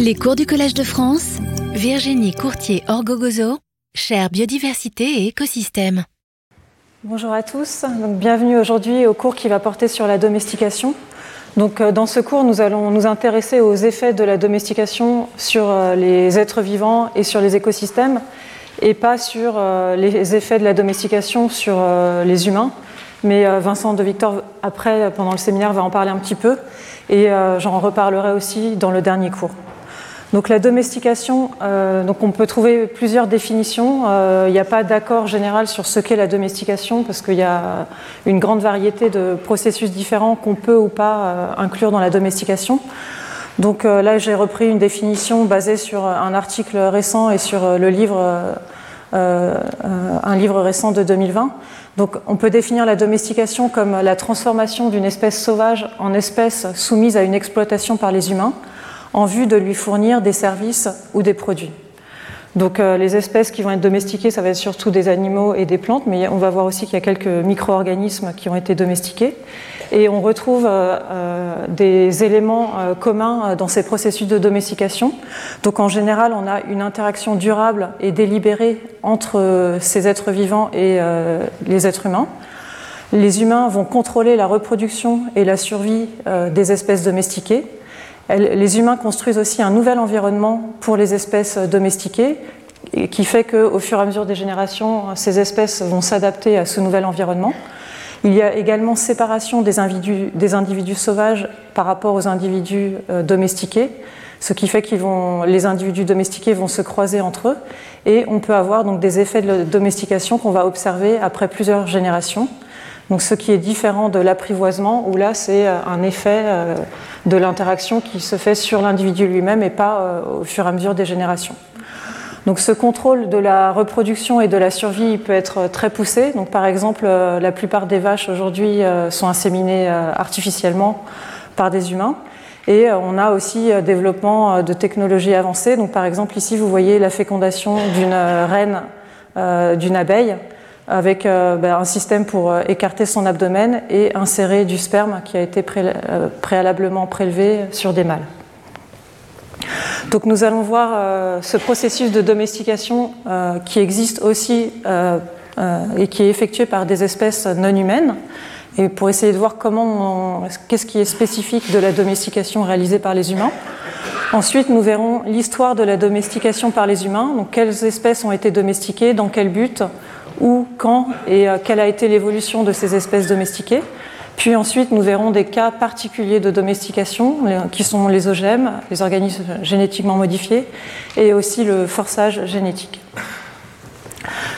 Les cours du Collège de France, Virginie Courtier-Orgogozo, chère biodiversité et écosystème. Bonjour à tous, bienvenue aujourd'hui au cours qui va porter sur la domestication. Donc, euh, dans ce cours, nous allons nous intéresser aux effets de la domestication sur euh, les êtres vivants et sur les écosystèmes, et pas sur euh, les effets de la domestication sur les humains. Mais Vincent de Victor, après, pendant le séminaire, va en parler un petit peu, et j'en reparlerai aussi dans le dernier cours. Donc la domestication, euh, on peut trouver plusieurs définitions. Euh, il n'y a pas d'accord général sur ce qu'est la domestication parce qu'il y a une grande variété de processus différents qu'on peut ou pas euh, inclure dans la domestication. Donc là, j'ai repris une définition basée sur un article récent et sur livre, un livre récent de 2020. Donc on peut définir la domestication comme la transformation d'une espèce sauvage en espèce soumise à une exploitation par les humains en vue de lui fournir des services ou des produits. Donc euh, les espèces qui vont être domestiquées, ça va être surtout des animaux et des plantes, mais on va voir aussi qu'il y a quelques micro-organismes qui ont été domestiqués. Et on retrouve euh, euh, des éléments communs dans ces processus de domestication. Donc en général, on a une interaction durable et délibérée entre ces êtres vivants et les êtres humains. Les humains vont contrôler la reproduction et la survie des espèces domestiquées les humains construisent aussi un nouvel environnement pour les espèces domestiquées, qui fait qu'au fur et à mesure des générations, ces espèces vont s'adapter à ce nouvel environnement. Il y a également séparation des individus, des individus sauvages par rapport aux individus euh, domestiqués, ce qui fait que les individus domestiqués vont se croiser entre eux, et on peut avoir donc des effets de domestication qu'on va observer après plusieurs générations. Donc ce qui est différent de l'apprivoisement, où là c'est euh, un effet euh, de l'interaction qui se fait sur l'individu lui-même et pas euh, au fur et à mesure des générations. Donc ce contrôle de la reproduction et de la survie peut être très poussé. Par exemple, la plupart des vaches aujourd'hui sont inséminées artificiellement par des humains. Et on a aussi développement de technologies avancées. Par exemple ici vous voyez la fécondation d'une reine d'une abeille avec euh, ben, un système pour euh, écarter son abdomen et insérer du sperme qui a été euh, préalablement prélevé sur des mâles. Donc nous allons voir ce processus de domestication qui existe aussi et qui est effectué par des espèces non humaines. Et pour essayer de voir comment, qu'est-ce qui est spécifique de la domestication réalisée par les humains. Ensuite, nous verrons l'histoire de la domestication par les humains. Donc, quelles espèces ont été domestiquées, dans quel but, où, quand et euh, quelle a été l'évolution de ces espèces domestiquées. Puis ensuite, nous verrons des cas particuliers de domestication, qui sont les OGM, les organismes génétiquement modifiés, et aussi le forçage génétique.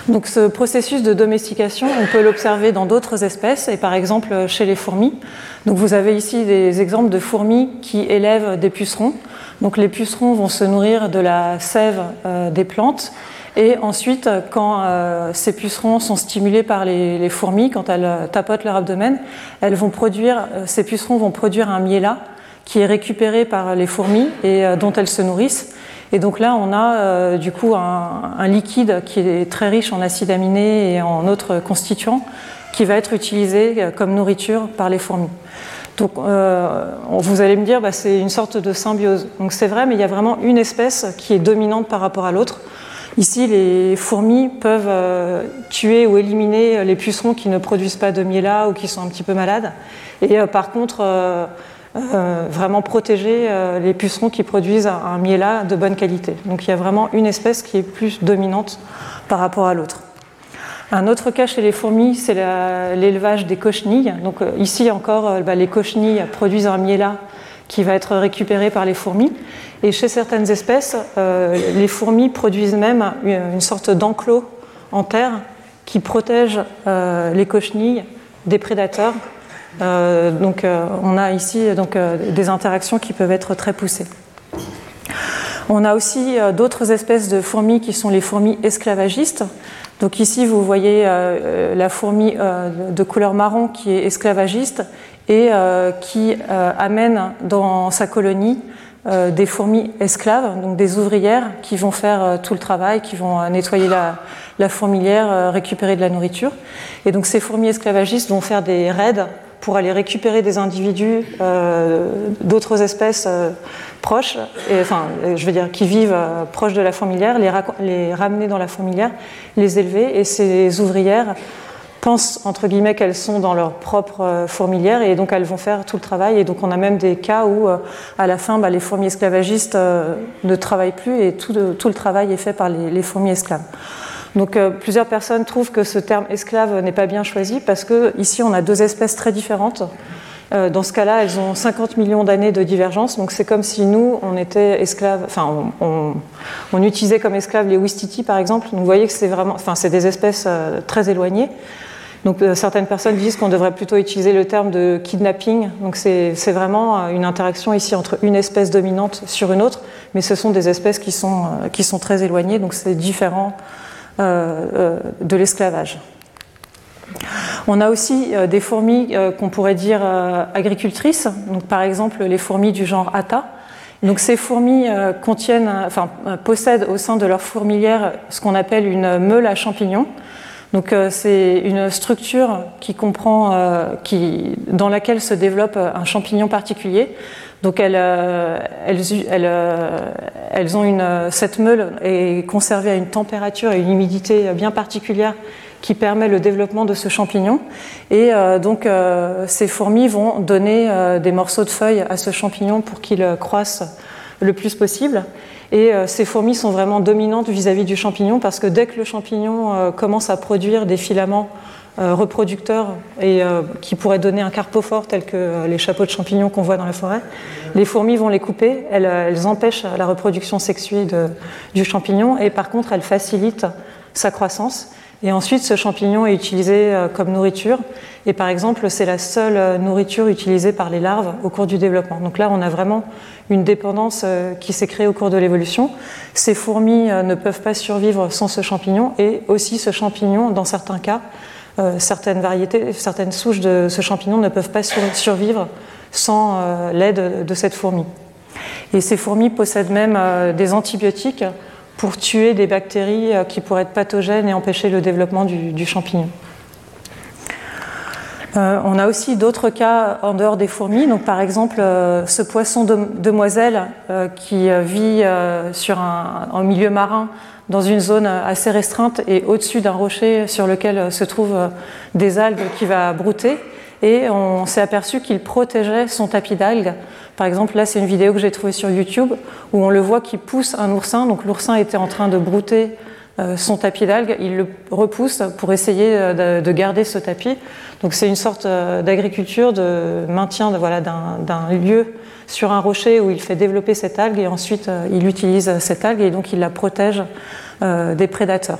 Donc ce processus de domestication, on peut l'observer dans d'autres espèces, et par exemple chez les fourmis. Donc vous avez ici des exemples de fourmis qui élèvent des pucerons. Donc les pucerons vont se nourrir de la sève euh, des plantes et ensuite, quand euh, ces pucerons sont stimulés par les, fourmis, quand elles euh, tapotent leur abdomen, elles vont produire, euh, ces pucerons vont produire un miela qui est récupéré par les fourmis et dont elles se nourrissent. Et donc là, on a du coup un, liquide qui est très riche en acides aminés et en autres constituants qui va être utilisé comme nourriture par les fourmis. Donc, vous allez me dire, bah, c'est une sorte de symbiose. Donc c'est vrai, mais il y a vraiment une espèce qui est dominante par rapport à l'autre. Ici, les fourmis peuvent euh, tuer ou éliminer les pucerons qui ne produisent pas de miela ou qui sont un petit peu malades. Et euh, par contre, euh, vraiment protéger les pucerons qui produisent un, miela de bonne qualité. Donc il y a vraiment une espèce qui est plus dominante par rapport à l'autre. Un autre cas chez les fourmis, c'est l'élevage des cochenilles. Donc ici encore, bah, les cochenilles produisent un miela qui va être récupéré par les fourmis. Et chez certaines espèces, euh, les fourmis produisent même une sorte d'enclos en terre qui protège euh, les cochenilles des prédateurs. Euh, donc on a ici donc, des interactions qui peuvent être très poussées. On a aussi d'autres espèces de fourmis qui sont les fourmis esclavagistes. Donc ici, vous voyez la fourmi de couleur marron qui est esclavagiste et qui amène dans sa colonie euh, des fourmis esclaves, donc des ouvrières qui vont faire euh, tout le travail, qui vont euh, nettoyer la, fourmilière, récupérer de la nourriture. Et donc ces fourmis esclavagistes vont faire des raids pour aller récupérer des individus d'autres espèces proches, et, enfin, je veux dire, qui vivent proches de la fourmilière, les, ramener dans la fourmilière, les élever, et ces ouvrières pensent entre guillemets qu'elles sont dans leur propre euh, fourmilière et donc elles vont faire tout le travail et donc on a même des cas où euh, à la fin bah, les fourmis esclavagistes euh, ne travaillent plus et tout, le travail est fait par les, fourmis esclaves. Donc plusieurs personnes trouvent que ce terme esclave n'est pas bien choisi parce que ici on a deux espèces très différentes. dans ce cas-là, elles ont 50 millions d'années de divergence, donc c'est comme si nous, on était esclaves, enfin, on, utilisait comme esclaves les Wistiti par exemple. Donc vous voyez que c'est vraiment, enfin, c'est des espèces très éloignées. Donc euh, certaines personnes disent qu'on devrait plutôt utiliser le terme de kidnapping. Donc c'est vraiment euh, une interaction ici entre une espèce dominante sur une autre, mais ce sont des espèces qui sont, euh, qui sont très éloignées, donc c'est différent de l'esclavage. On a aussi des fourmis qu'on pourrait dire agricultrices, donc par exemple les fourmis du genre Atta. Donc ces fourmis possèdent au sein de leur fourmilière ce qu'on appelle une meule à champignons. Donc euh, c'est une structure qui comprend, euh, qui, dans laquelle se développe un champignon particulier. Donc elles, euh, elles, ont une, cette meule est conservée à une température et une humidité bien particulière qui permet le développement de ce champignon. Et donc ces fourmis vont donner des morceaux de feuilles à ce champignon pour qu'il croisse le plus possible. Et euh, ces fourmis sont vraiment dominantes vis-à-vis du champignon parce que dès que le champignon euh, commence à produire des filaments euh, reproducteurs et qui pourraient donner un carpophore tel que les chapeaux de champignons qu'on voit dans la forêt, les fourmis vont les couper, elles, empêchent la reproduction sexuée du champignon et par contre elles facilitent sa croissance. Et ensuite, ce champignon est utilisé comme nourriture. Et par exemple, c'est la seule nourriture utilisée par les larves au cours du développement. Donc là, on a vraiment une dépendance euh, qui s'est créée au cours de l'évolution. Ces fourmis euh, ne peuvent pas survivre sans ce champignon et aussi ce champignon, dans certains cas, euh, certaines variétés, certaines souches de ce champignon ne peuvent pas survivre sans l'aide de cette fourmi. Et ces fourmis possèdent même des antibiotiques pour tuer des bactéries qui pourraient être pathogènes et empêcher le développement du champignon. Euh, on a aussi d'autres cas en dehors des fourmis. Donc, par exemple, euh, ce poisson demoiselle euh, qui vit sur un, en milieu marin dans une zone assez restreinte et au-dessus d'un rocher sur lequel se trouvent des algues qui va brouter. Et on s'est aperçu qu'il protégeait son tapis d'algues. Par exemple, là, c'est une vidéo que j'ai trouvée sur YouTube où on le voit qui pousse un oursin. Donc, l'oursin était en train de brouter son tapis d'algues. Il le repousse pour essayer de garder ce tapis. Donc c'est une sorte euh, d'agriculture, de maintien voilà, d'un lieu sur un rocher où il fait développer cette algue et ensuite euh, il utilise cette algue et donc il la protège euh, des prédateurs,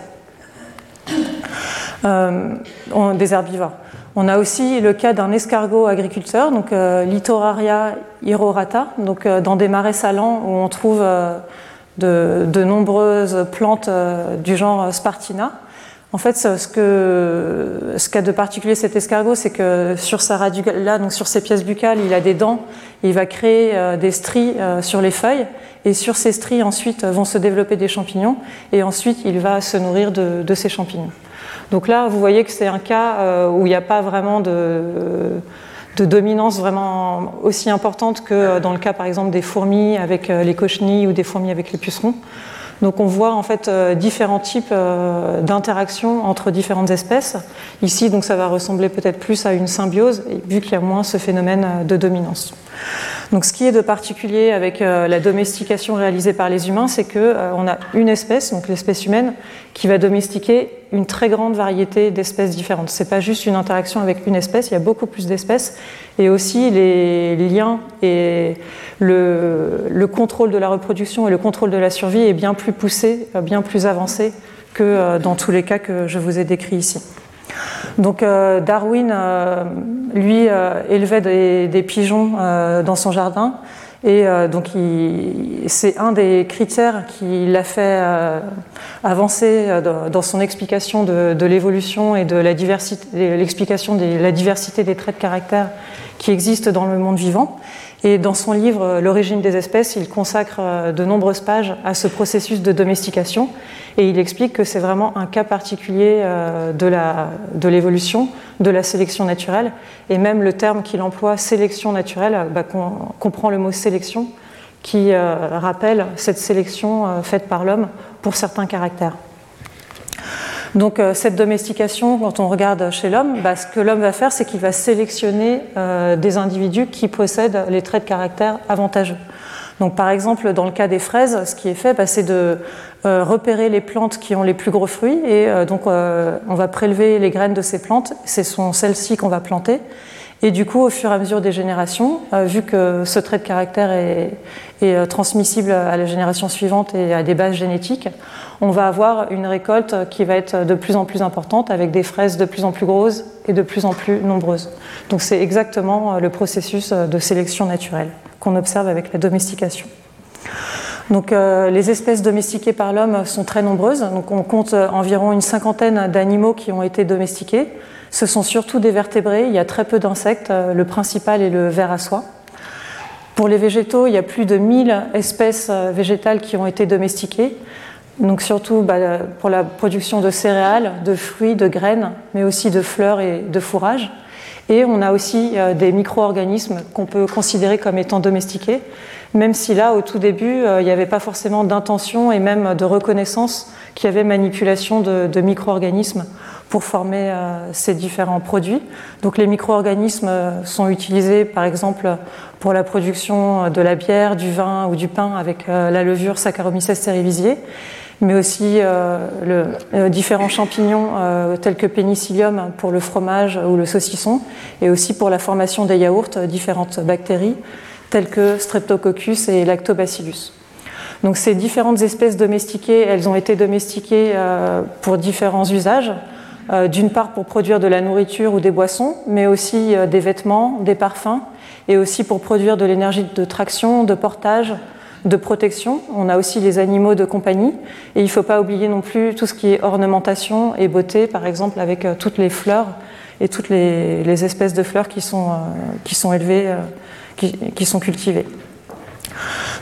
des herbivores. On a aussi le cas d'un escargot agriculteur, donc Lithoraria irorata, donc dans des marais salants où on trouve de, de nombreuses plantes du genre Spartina. En fait, ce que ce qu'a de particulier cet escargot, c'est que sur sa là, donc sur ses pièces buccales, il a des dents. il va créer euh, des stries euh, sur les feuilles, et sur ces stries ensuite vont se développer des champignons, et ensuite il va se nourrir de, ces champignons. Donc là, vous voyez que c'est un cas euh, où il n'y a pas vraiment de, de dominance vraiment aussi importante que dans le cas, par exemple, des fourmis avec les cochenilles ou des fourmis avec les pucerons. Donc on voit en fait euh, différents types euh, d'interactions entre différentes espèces. Ici, donc ça va ressembler peut-être plus à une symbiose, vu qu'il y a moins ce phénomène euh, de dominance. Donc ce qui est de particulier avec la domestication réalisée par les humains, c'est qu'on a une espèce, donc l'espèce humaine, qui va domestiquer une très grande variété d'espèces différentes. Ce n'est pas juste une interaction avec une espèce, il y a beaucoup plus d'espèces. Et aussi les liens et le, contrôle de la reproduction et le contrôle de la survie est bien plus poussé, bien plus avancé que euh, dans tous les cas que je vous ai décrits ici. Donc euh, Darwin, euh, lui, élevait des pigeons dans son jardin et euh, donc, c'est un des critères qui l'a fait euh, avancer euh, dans son explication de, l'évolution et de la diversité, l'explication de la diversité des traits de caractère qui existent dans le monde vivant. Et dans son livre L'origine des espèces, il consacre de nombreuses pages à ce processus de domestication et il explique que c'est vraiment un cas particulier de l'évolution, de, la sélection naturelle. Et même le terme qu'il emploie, sélection naturelle, bah, comprend le mot sélection qui rappelle cette sélection faite par l'homme pour certains caractères. Donc euh, cette domestication, quand on regarde chez l'homme, bah, ce que l'homme va faire, c'est qu'il va sélectionner euh, des individus qui possèdent les traits de caractère avantageux. Donc par exemple, dans le cas des fraises, ce qui est fait, bah, c'est de euh, repérer les plantes qui ont les plus gros fruits, et donc on va prélever les graines de ces plantes, ce sont celles-ci qu'on va planter. Et du coup, au fur et à mesure des générations, vu que ce trait de caractère est, est transmissible à la génération suivante et à des bases génétiques, on va avoir une récolte qui va être de plus en plus importante avec des fraises de plus en plus grosses et de plus en plus nombreuses. Donc c'est exactement le processus de sélection naturelle qu'on observe avec la domestication. Donc euh, les espèces domestiquées par l'homme sont très nombreuses. Donc on compte environ une cinquantaine d'animaux qui ont été domestiqués. Ce sont surtout des vertébrés, il y a très peu d'insectes, le principal est le ver à soie. Pour les végétaux, il y a plus de 1000 espèces végétales qui ont été domestiquées donc surtout bah, pour la production de céréales, de fruits, de graines, mais aussi de fleurs et de fourrages. Et on a aussi euh, des micro-organismes qu'on peut considérer comme étant domestiqués, même si là, au tout début, euh, il n'y avait pas forcément d'intention et même de reconnaissance qu'il y avait manipulation de, micro-organismes pour former euh, ces différents produits. Donc les micro-organismes sont utilisés par exemple pour la production de la bière, du vin ou du pain avec la levure Saccharomyces cerevisiae mais aussi euh, le, euh, différents champignons euh, tels que pénicillium pour le fromage ou le saucisson, et aussi pour la formation des yaourts, différentes bactéries telles que Streptococcus et Lactobacillus. Donc ces différentes espèces domestiquées, elles ont été domestiquées pour différents usages. D'une part pour produire de la nourriture ou des boissons, mais aussi des vêtements, des parfums, et aussi pour produire de l'énergie de traction, de portage, de protection. On a aussi les animaux de compagnie. Et il ne faut pas oublier non plus tout ce qui est ornementation et beauté, par exemple avec euh, toutes les fleurs et toutes les, espèces de fleurs qui sont, euh, qui élevées, euh, qui sont cultivées.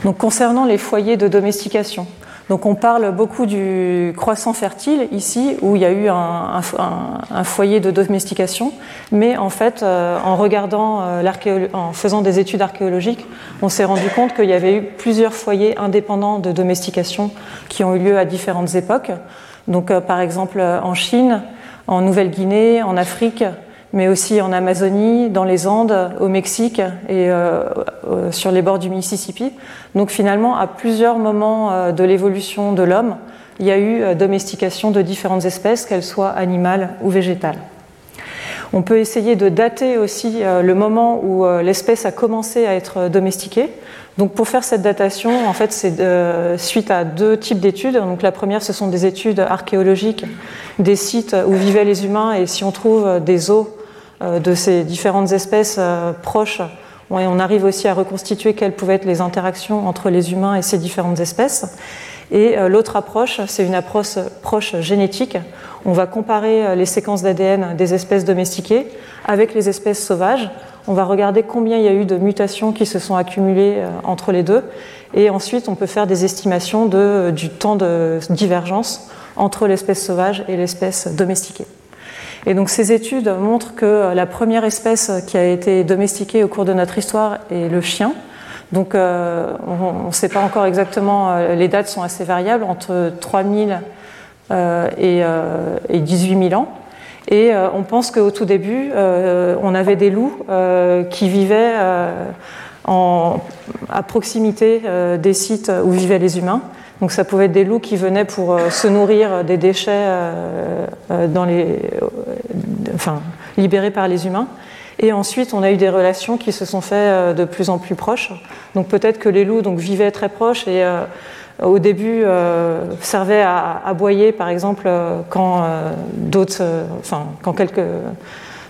Donc concernant les foyers de domestication, donc on parle beaucoup du croissant fertile ici, où il y a eu un, foyer de domestication, mais en fait, euh, en regardant, euh, faisant des études archéologiques, on s'est rendu compte qu'il y avait eu plusieurs foyers indépendants de domestication qui ont eu lieu à différentes époques. Donc euh, par exemple en Chine, en Nouvelle-Guinée, en Afrique, mais aussi en Amazonie, dans les Andes, au Mexique et euh, euh, sur les bords du Mississippi. Donc finalement, à plusieurs moments euh, de l'évolution de l'homme, il y a eu domestication de différentes espèces, qu'elles soient animales ou végétales. On peut essayer de dater aussi le moment où l'espèce a commencé à être domestiquée. Donc pour faire cette datation, en fait, c'est suite à deux types d'études. Donc la première, ce sont des études archéologiques des sites où vivaient les humains et si on trouve des os de ces différentes espèces euh, proches. on arrive aussi à reconstituer quelles pouvaient être les interactions entre les humains et ces différentes espèces. Et euh, l'autre approche, c'est une approche proche génétique. On va comparer les séquences d'ADN des espèces domestiquées avec les espèces sauvages. On va regarder combien il y a eu de mutations qui se sont accumulées entre les deux. Et ensuite, on peut faire des estimations du temps de divergence entre l'espèce sauvage et l'espèce domestiquée. Et donc ces études montrent que la première espèce qui a été domestiquée au cours de notre histoire est le chien. Donc euh, on ne sait pas encore exactement, euh, les dates sont assez variables, entre 3000 euh, et, et 18 000 ans. Et on pense qu'au tout début, on avait des loups qui vivaient à proximité des sites où vivaient les humains. Donc ça pouvait être des loups qui venaient pour euh, se nourrir des déchets euh, euh, dans les, enfin, libérés par les humains. Et ensuite, on a eu des relations qui se sont faites de plus en plus proches. Donc peut-être que les loups donc, vivaient très proches et au début servaient à aboyer, par exemple, quand d'autres, enfin, quand quelques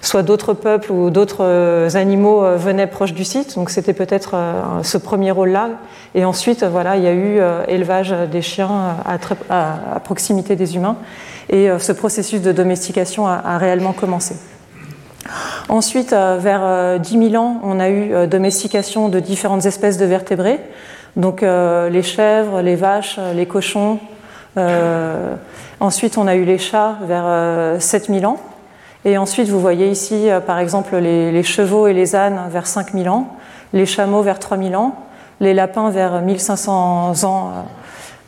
soit d'autres peuples ou d'autres euh, animaux euh, venaient proches du site. Donc c'était peut-être euh, ce premier rôle-là. Et ensuite, voilà, il y a eu élevage des chiens à, proximité des humains. Et ce processus de domestication a, réellement commencé. Ensuite, vers 10 000 ans, on a eu domestication de différentes espèces de vertébrés, donc les chèvres, les vaches, les cochons. ensuite, on a eu les chats vers 7 000 ans. Et ensuite, vous voyez ici, par exemple, les, chevaux et les ânes vers 5 000 ans, les chameaux vers 3 000 ans, les lapins vers 1500 ans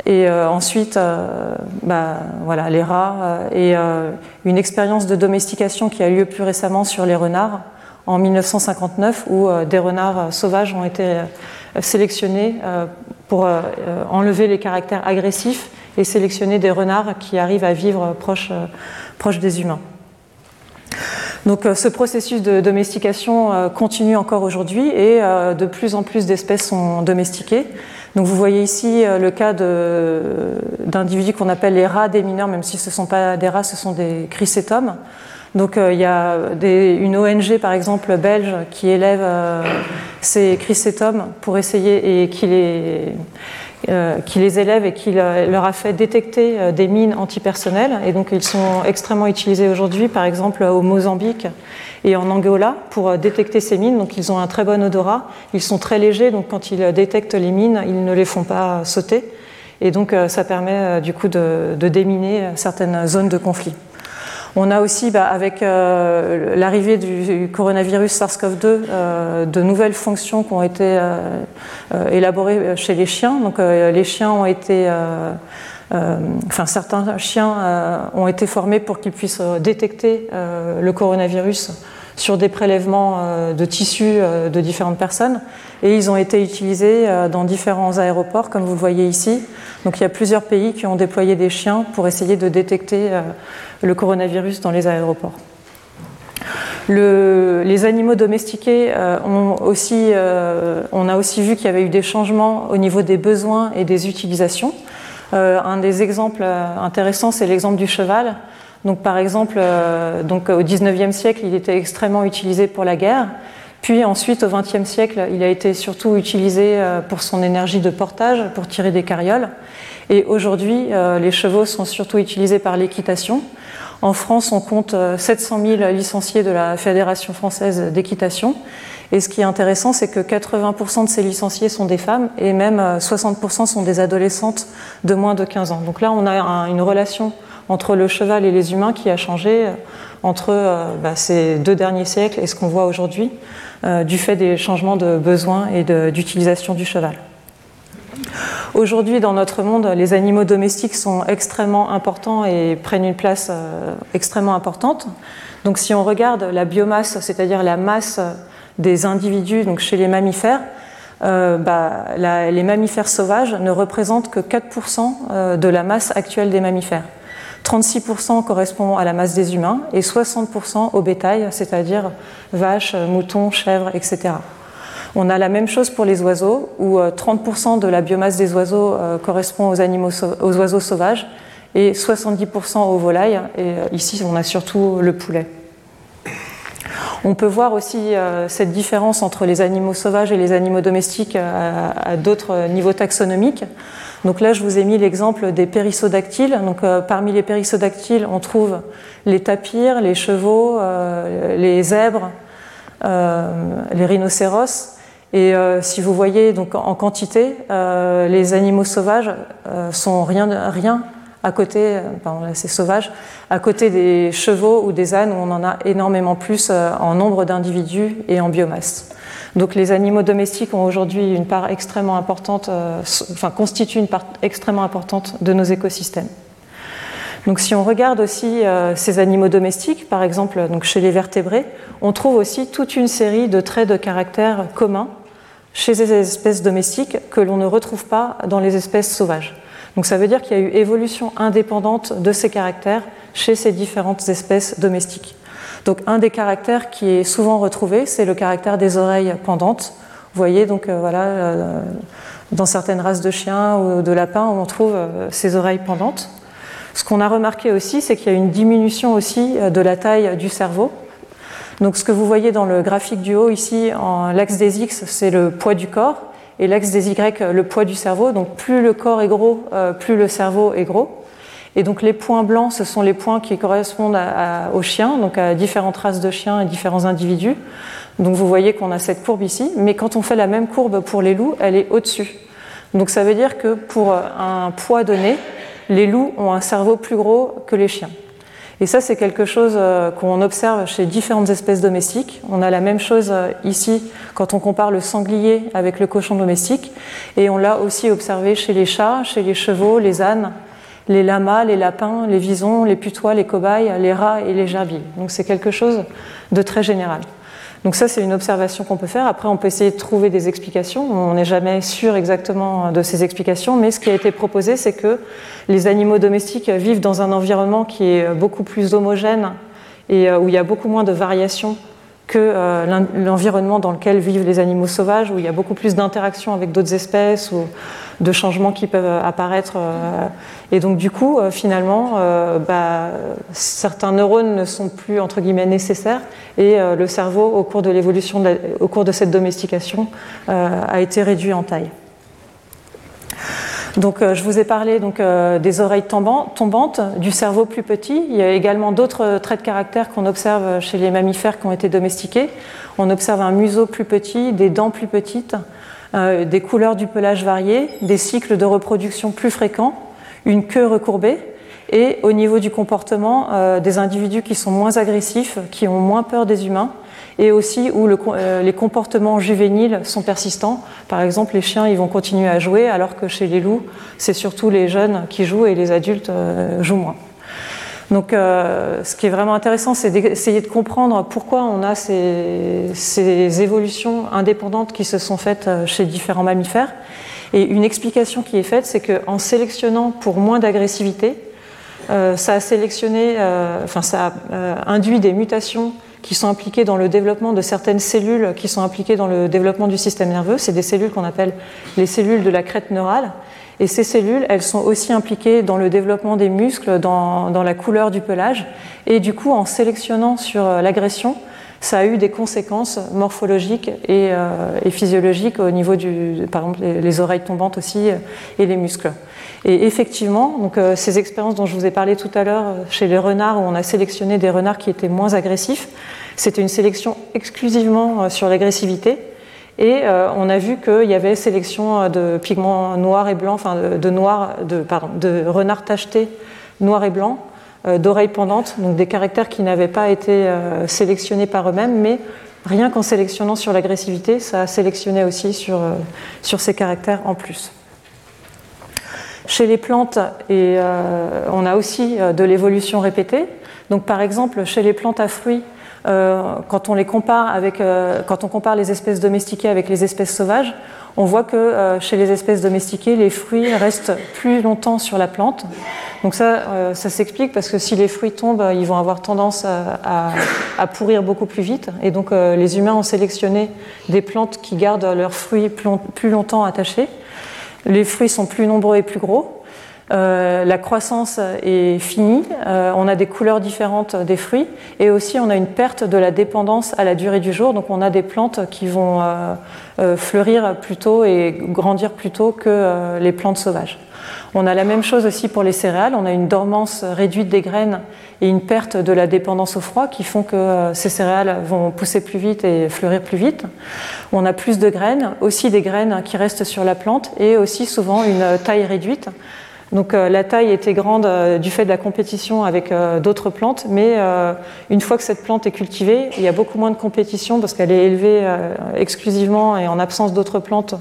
et euh, ensuite, euh, bah, voilà, les rats euh, et une expérience de domestication qui a lieu plus récemment sur les renards en 1959 où des renards sauvages ont été sélectionnés pour enlever les caractères agressifs et sélectionner des renards qui arrivent à vivre proche des humains. Donc ce processus de domestication continue encore aujourd'hui et de plus en plus d'espèces sont domestiquées. Donc vous voyez ici euh, le cas d'individus qu'on appelle les rats des mineurs, même si ce ne sont pas des rats, ce sont des chrysétomes. Donc euh, il y a une ONG par exemple belge qui élève euh, ces chrysétomes pour essayer et qui les, qui les élève et qui leur a fait détecter des mines antipersonnelles. Et donc ils sont extrêmement utilisés aujourd'hui, par exemple au Mozambique et en Angola pour euh, détecter ces mines. Donc ils ont un très bon odorat, ils sont très légers, donc quand ils détectent les mines, ils ne les font pas sauter. Et donc euh, ça permet euh, du coup de, déminer certaines zones de conflit. On a aussi, bah, avec l'arrivée du coronavirus SARS-CoV-2, de nouvelles fonctions qui ont été élaborées chez les chiens. Donc, les chiens ont été, enfin, certains chiens ont été formés pour qu'ils puissent détecter le coronavirus sur des prélèvements euh, de tissus euh, de différentes personnes et ils ont été utilisés euh, dans différents aéroports comme vous le voyez ici. Donc il y a plusieurs pays qui ont déployé des chiens pour essayer de détecter le coronavirus dans les aéroports. les animaux domestiqués ont aussi, on a aussi vu qu'il y avait eu des changements au niveau des besoins et des utilisations. un des exemples intéressants, c'est l'exemple du cheval. Donc, par exemple, euh, donc, au XIXe siècle, il était extrêmement utilisé pour la guerre. Puis ensuite, au XXe siècle, il a été surtout utilisé euh, pour son énergie de portage, pour tirer des carrioles. Et aujourd'hui, euh, les chevaux sont surtout utilisés par l'équitation. En France, on compte 700 000 licenciés de la Fédération française d'équitation. Et ce qui est intéressant, c'est que 80% de ces licenciés sont des femmes et même 60% sont des adolescentes de moins de 15 ans. Donc là, on a une relation entre le cheval et les humains qui a changé euh, entre euh, bah, ces deux derniers siècles et ce qu'on voit aujourd'hui euh, du fait des changements de besoins et d'utilisation du cheval. Aujourd'hui, dans notre monde, les animaux domestiques sont extrêmement importants et prennent une place extrêmement importante. Donc, si on regarde la biomasse, c'est-à-dire la masse des individus donc chez les mammifères, bah, les mammifères sauvages ne représentent que 4% de la masse actuelle des mammifères. 36% correspond à la masse des humains et 60% au bétail, c'est-à-dire vaches, moutons, chèvres, etc. On a la même chose pour les oiseaux, où 30% euh, de la biomasse des oiseaux euh, correspond aux, animaux, aux oiseaux sauvages et 70% aux volailles. Et euh, ici, on a surtout le poulet. On peut voir aussi cette différence entre les animaux sauvages et les animaux domestiques à d'autres niveaux taxonomiques. Donc là, je vous ai mis l'exemple des périssodactyles. Donc, euh, parmi les périssodactyles, on trouve les tapirs, les chevaux, euh, les zèbres, euh, les rhinocéros. Et si vous voyez donc en quantité, les animaux sauvages sont rien, rien à côté, pardon, c'est sauvage, à côté des chevaux ou des ânes où on en a énormément plus en nombre d'individus et en biomasse. Donc les animaux domestiques ont aujourd'hui une part extrêmement importante, euh, enfin constituent une part extrêmement importante de nos écosystèmes. Donc si on regarde aussi euh, ces animaux domestiques, par exemple donc chez les vertébrés, on trouve aussi toute une série de traits de caractère communs chez ces espèces domestiques que l'on ne retrouve pas dans les espèces sauvages. Donc ça veut dire qu'il y a eu évolution indépendante de ces caractères chez ces différentes espèces domestiques. Donc un des caractères qui est souvent retrouvé, c'est le caractère des oreilles pendantes. Vous voyez, donc euh, voilà, euh, dans certaines races de chiens ou de lapins, on trouve euh, ces oreilles pendantes. Ce qu'on a remarqué aussi, c'est qu'il y a une diminution aussi de la taille du cerveau. Donc ce que vous voyez dans le graphique du haut ici, en l'axe des X, c'est le poids du corps, et l'axe des Y, le poids du cerveau. Donc plus le corps est gros, plus le cerveau est gros. Et donc les points blancs, ce sont les points qui correspondent aux chiens, donc à différentes races de chiens et différents individus. Donc vous voyez qu'on a cette courbe ici, mais quand on fait la même courbe pour les loups, elle est au-dessus. Donc ça veut dire que pour un poids donné, les loups ont un cerveau plus gros que les chiens. Et ça, c'est quelque chose euh, qu'on observe chez différentes espèces domestiques. On a la même chose euh, ici quand on compare le sanglier avec le cochon domestique. Et on l'a aussi observé chez les chats, chez les chevaux, les ânes, les lamas, les lapins, les visons, les putois, les cobayes, les rats et les gerbilles. Donc c'est quelque chose de très général. Donc ça, c'est une observation qu'on peut faire. Après, on peut essayer de trouver des explications. On n'est jamais sûr exactement de ces explications, mais ce qui a été proposé, c'est que les animaux domestiques vivent dans un environnement qui est beaucoup plus homogène et euh, où il y a beaucoup moins de variations que euh, l'environnement dans lequel vivent les animaux sauvages, où il y a beaucoup plus d'interactions avec d'autres espèces ou de changements qui peuvent apparaître. Euh. Et donc du coup, finalement, bah, certains neurones ne sont plus entre guillemets nécessaires et le cerveau, au cours de l'évolution, au cours de cette domestication, a été réduit en taille. Donc, euh, je vous ai parlé euh, des oreilles tombantes, du cerveau plus petit. Il y a également d'autres euh, traits de caractère qu'on observe chez les mammifères qui ont été domestiqués. On observe un museau plus petit, des dents plus petites, des couleurs du pelage variées, des cycles de reproduction plus fréquents, une queue recourbée et au niveau du comportement, des individus qui sont moins agressifs, qui ont moins peur des humains et aussi où euh, les comportements juvéniles sont persistants. Par exemple, les chiens ils vont continuer à jouer alors que chez les loups, c'est surtout les jeunes qui jouent et les adultes euh, jouent moins. Donc, euh, ce qui est vraiment intéressant, c'est d'essayer de comprendre pourquoi on a ces, ces, évolutions indépendantes qui se sont faites chez différents mammifères. Et une explication qui est faite, c'est qu'en sélectionnant pour moins d'agressivité, ça a sélectionné, enfin, ça a induit des mutations qui sont impliquées dans le développement de certaines cellules qui sont impliquées dans le développement du système nerveux. C'est des cellules qu'on appelle les cellules de la crête neurale. Et ces cellules, elles sont aussi impliquées dans le développement des muscles, dans, la couleur du pelage. Et du coup, en sélectionnant sur euh, l'agression, ça a eu des conséquences morphologiques et, euh, physiologiques au niveau du, par exemple, les, oreilles tombantes aussi euh, et les muscles. Et effectivement, donc, ces expériences dont je vous ai parlé tout à l'heure chez les renards, où on a sélectionné des renards qui étaient moins agressifs, c'était une sélection exclusivement sur l'agressivité. Et euh, on a vu qu'il y avait sélection de pigments noirs et blancs, enfin de, noir, de, pardon, de renards tachetés noirs et blancs, euh, d'oreilles pendantes, donc des caractères qui n'avaient pas été euh, sélectionnés par eux-mêmes, mais rien qu'en sélectionnant sur l'agressivité, ça a sélectionné aussi sur, sur ces caractères en plus. Chez les plantes, et, on a aussi de l'évolution répétée. Donc par exemple, chez les plantes à fruits, euh, quand on les compare avec, euh, quand on compare les espèces domestiquées avec les espèces sauvages, on voit que euh, chez les espèces domestiquées, les fruits restent plus longtemps sur la plante. Donc ça, ça s'explique parce que si les fruits tombent, ils vont avoir tendance à, à, pourrir beaucoup plus vite. Et donc les humains ont sélectionné des plantes qui gardent leurs fruits plus longtemps attachés. Les fruits sont plus nombreux et plus gros. Euh, la croissance est finie, euh, on a des couleurs différentes des fruits et aussi on a une perte de la dépendance à la durée du jour. Donc on a des plantes qui vont euh, fleurir plus tôt et grandir plus tôt que les plantes sauvages. On a la même chose aussi pour les céréales, on a une dormance réduite des graines et une perte de la dépendance au froid qui font que ces céréales vont pousser plus vite et fleurir plus vite. On a plus de graines, aussi des graines qui restent sur la plante et aussi souvent une taille réduite. Donc euh, la taille était grande euh, du fait de la compétition avec euh, d'autres plantes, mais une fois que cette plante est cultivée, il y a beaucoup moins de compétition parce qu'elle est élevée exclusivement et en absence d'autres plantes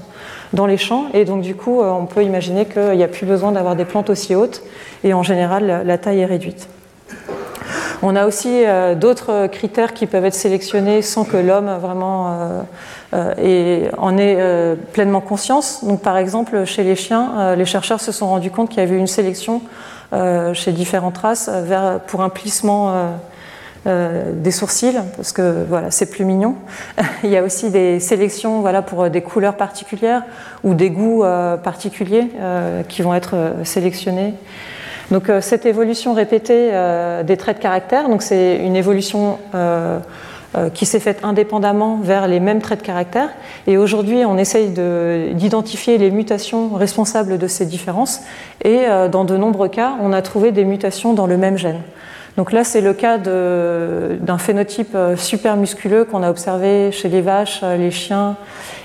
dans les champs. Et donc du coup, on peut imaginer qu'il n'y a plus besoin d'avoir des plantes aussi hautes et en général, la taille est réduite. On a aussi d'autres critères qui peuvent être sélectionnés sans que l'homme euh, et en ait euh, pleinement conscience. Par exemple, chez les chiens, euh, les chercheurs se sont rendus compte qu'il y avait une sélection chez différentes races pour un plissement des sourcils, parce que voilà, c'est plus mignon. Il y a aussi des sélections voilà, pour des couleurs particulières ou des goûts particuliers qui vont être sélectionnés. Donc cette évolution répétée des traits de caractère, donc c'est une évolution qui s'est faite indépendamment vers les mêmes traits de caractère. Et aujourd'hui, on essaye d'identifier les mutations responsables de ces différences. Et dans de nombreux cas, on a trouvé des mutations dans le même gène. Donc là, c'est le cas d'un phénotype super musculeux qu'on a observé chez les vaches, les chiens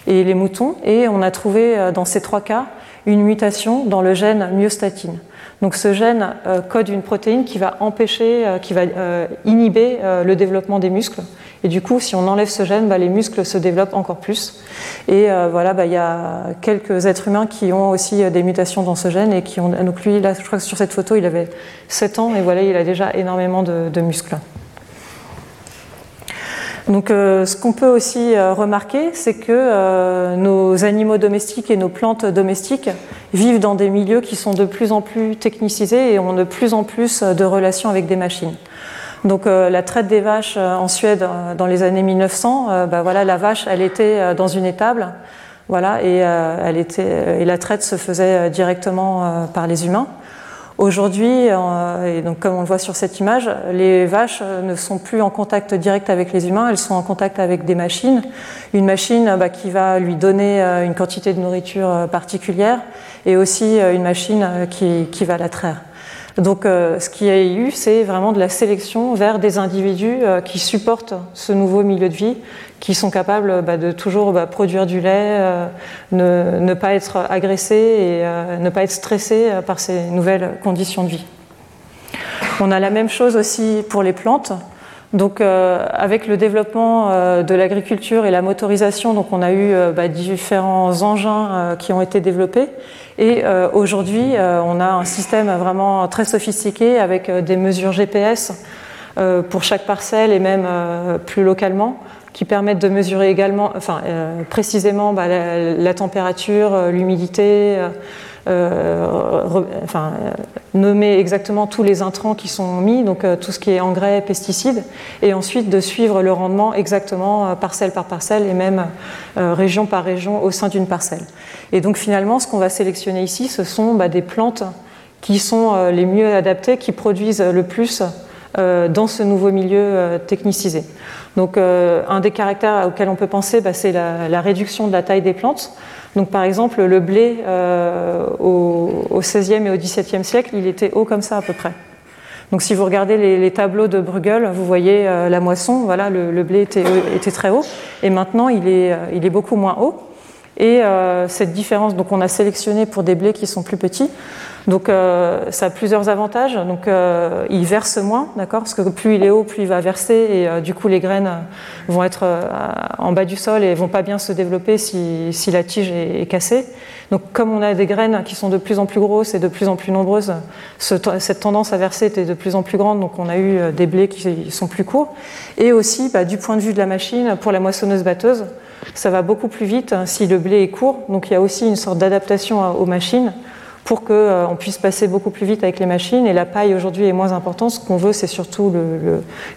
et les moutons. Et on a trouvé dans ces trois cas une mutation dans le gène myostatine. Donc ce gène euh, code une protéine qui va empêcher, euh, qui va euh, inhiber le développement des muscles. Et du coup, si on enlève ce gène, bah, les muscles se développent encore plus. Et voilà, bah, il y a quelques êtres humains qui ont aussi des mutations dans ce gène et qui ont. Donc lui, là, je crois que sur cette photo, il avait 7 ans et voilà, il a déjà énormément de muscles. Donc, euh, ce qu'on peut aussi euh, remarquer, c'est que euh, nos animaux domestiques et nos plantes domestiques vivent dans des milieux qui sont de plus en plus technicisés et ont de plus en plus de relations avec des machines. Donc, la traite des vaches en Suède dans les années 1900, bah voilà, la vache, elle était dans une étable, voilà, et, elle était, et la traite se faisait directement par les humains. Aujourd'hui, euh, comme on le voit sur cette image, les vaches ne sont plus en contact direct avec les humains, elles sont en contact avec des machines. Une machine bah, qui va lui donner euh, une quantité de nourriture euh, particulière et aussi une machine qui va la traire. Donc ce qu'il y a eu, c'est vraiment de la sélection vers des individus qui supportent ce nouveau milieu de vie qui sont capables bah, de toujours bah, produire du lait, euh, ne, pas être agressés et euh, ne pas être stressés euh, par ces nouvelles conditions de vie. On a la même chose aussi pour les plantes. Donc, avec le développement de l'agriculture et la motorisation, donc on a eu bah, différents engins qui ont été développés. Et aujourd'hui, on a un système vraiment très sophistiqué avec des mesures GPS pour chaque parcelle et même plus localement qui permettent de mesurer également, enfin, euh, précisément bah, la, température, euh, l'humidité, euh, enfin, nommer exactement tous les intrants qui sont mis, donc tout ce qui est engrais, pesticides, et ensuite de suivre le rendement exactement parcelle par parcelle et même région par région au sein d'une parcelle. Et donc finalement, ce qu'on va sélectionner ici, ce sont bah, des plantes qui sont les mieux adaptées, qui produisent le plus dans ce nouveau milieu technicisé. Donc, euh, un des caractères auxquels on peut penser, bah, c'est la, réduction de la taille des plantes. Donc, par exemple, le blé euh, au, XVIe et au XVIIe siècle, il était haut comme ça à peu près. Donc, si vous regardez les, tableaux de Bruegel, vous voyez euh, la moisson. Voilà, le, blé était, était, très haut, et maintenant il est, il est beaucoup moins haut. Et cette différence, donc, on a sélectionné pour des blés qui sont plus petits. Donc euh, ça a plusieurs avantages. Donc euh, il verse moins, d'accord Parce que plus il est haut, plus il va verser et euh, du coup les graines vont être en bas du sol et vont pas bien se développer si, la tige est, cassée. Donc comme on a des graines qui sont de plus en plus grosses et de plus en plus nombreuses, cette tendance à verser était de plus en plus grande. Donc on a eu des blés qui sont plus courts. Et aussi bah, du point de vue de la machine, pour la moissonneuse batteuse, ça va beaucoup plus vite si le blé est court. Donc il y a aussi une sorte d'adaptation aux machines pour qu'on euh, puisse passer beaucoup plus vite avec les machines. Et la paille aujourd'hui est moins importante. Ce qu'on veut, c'est surtout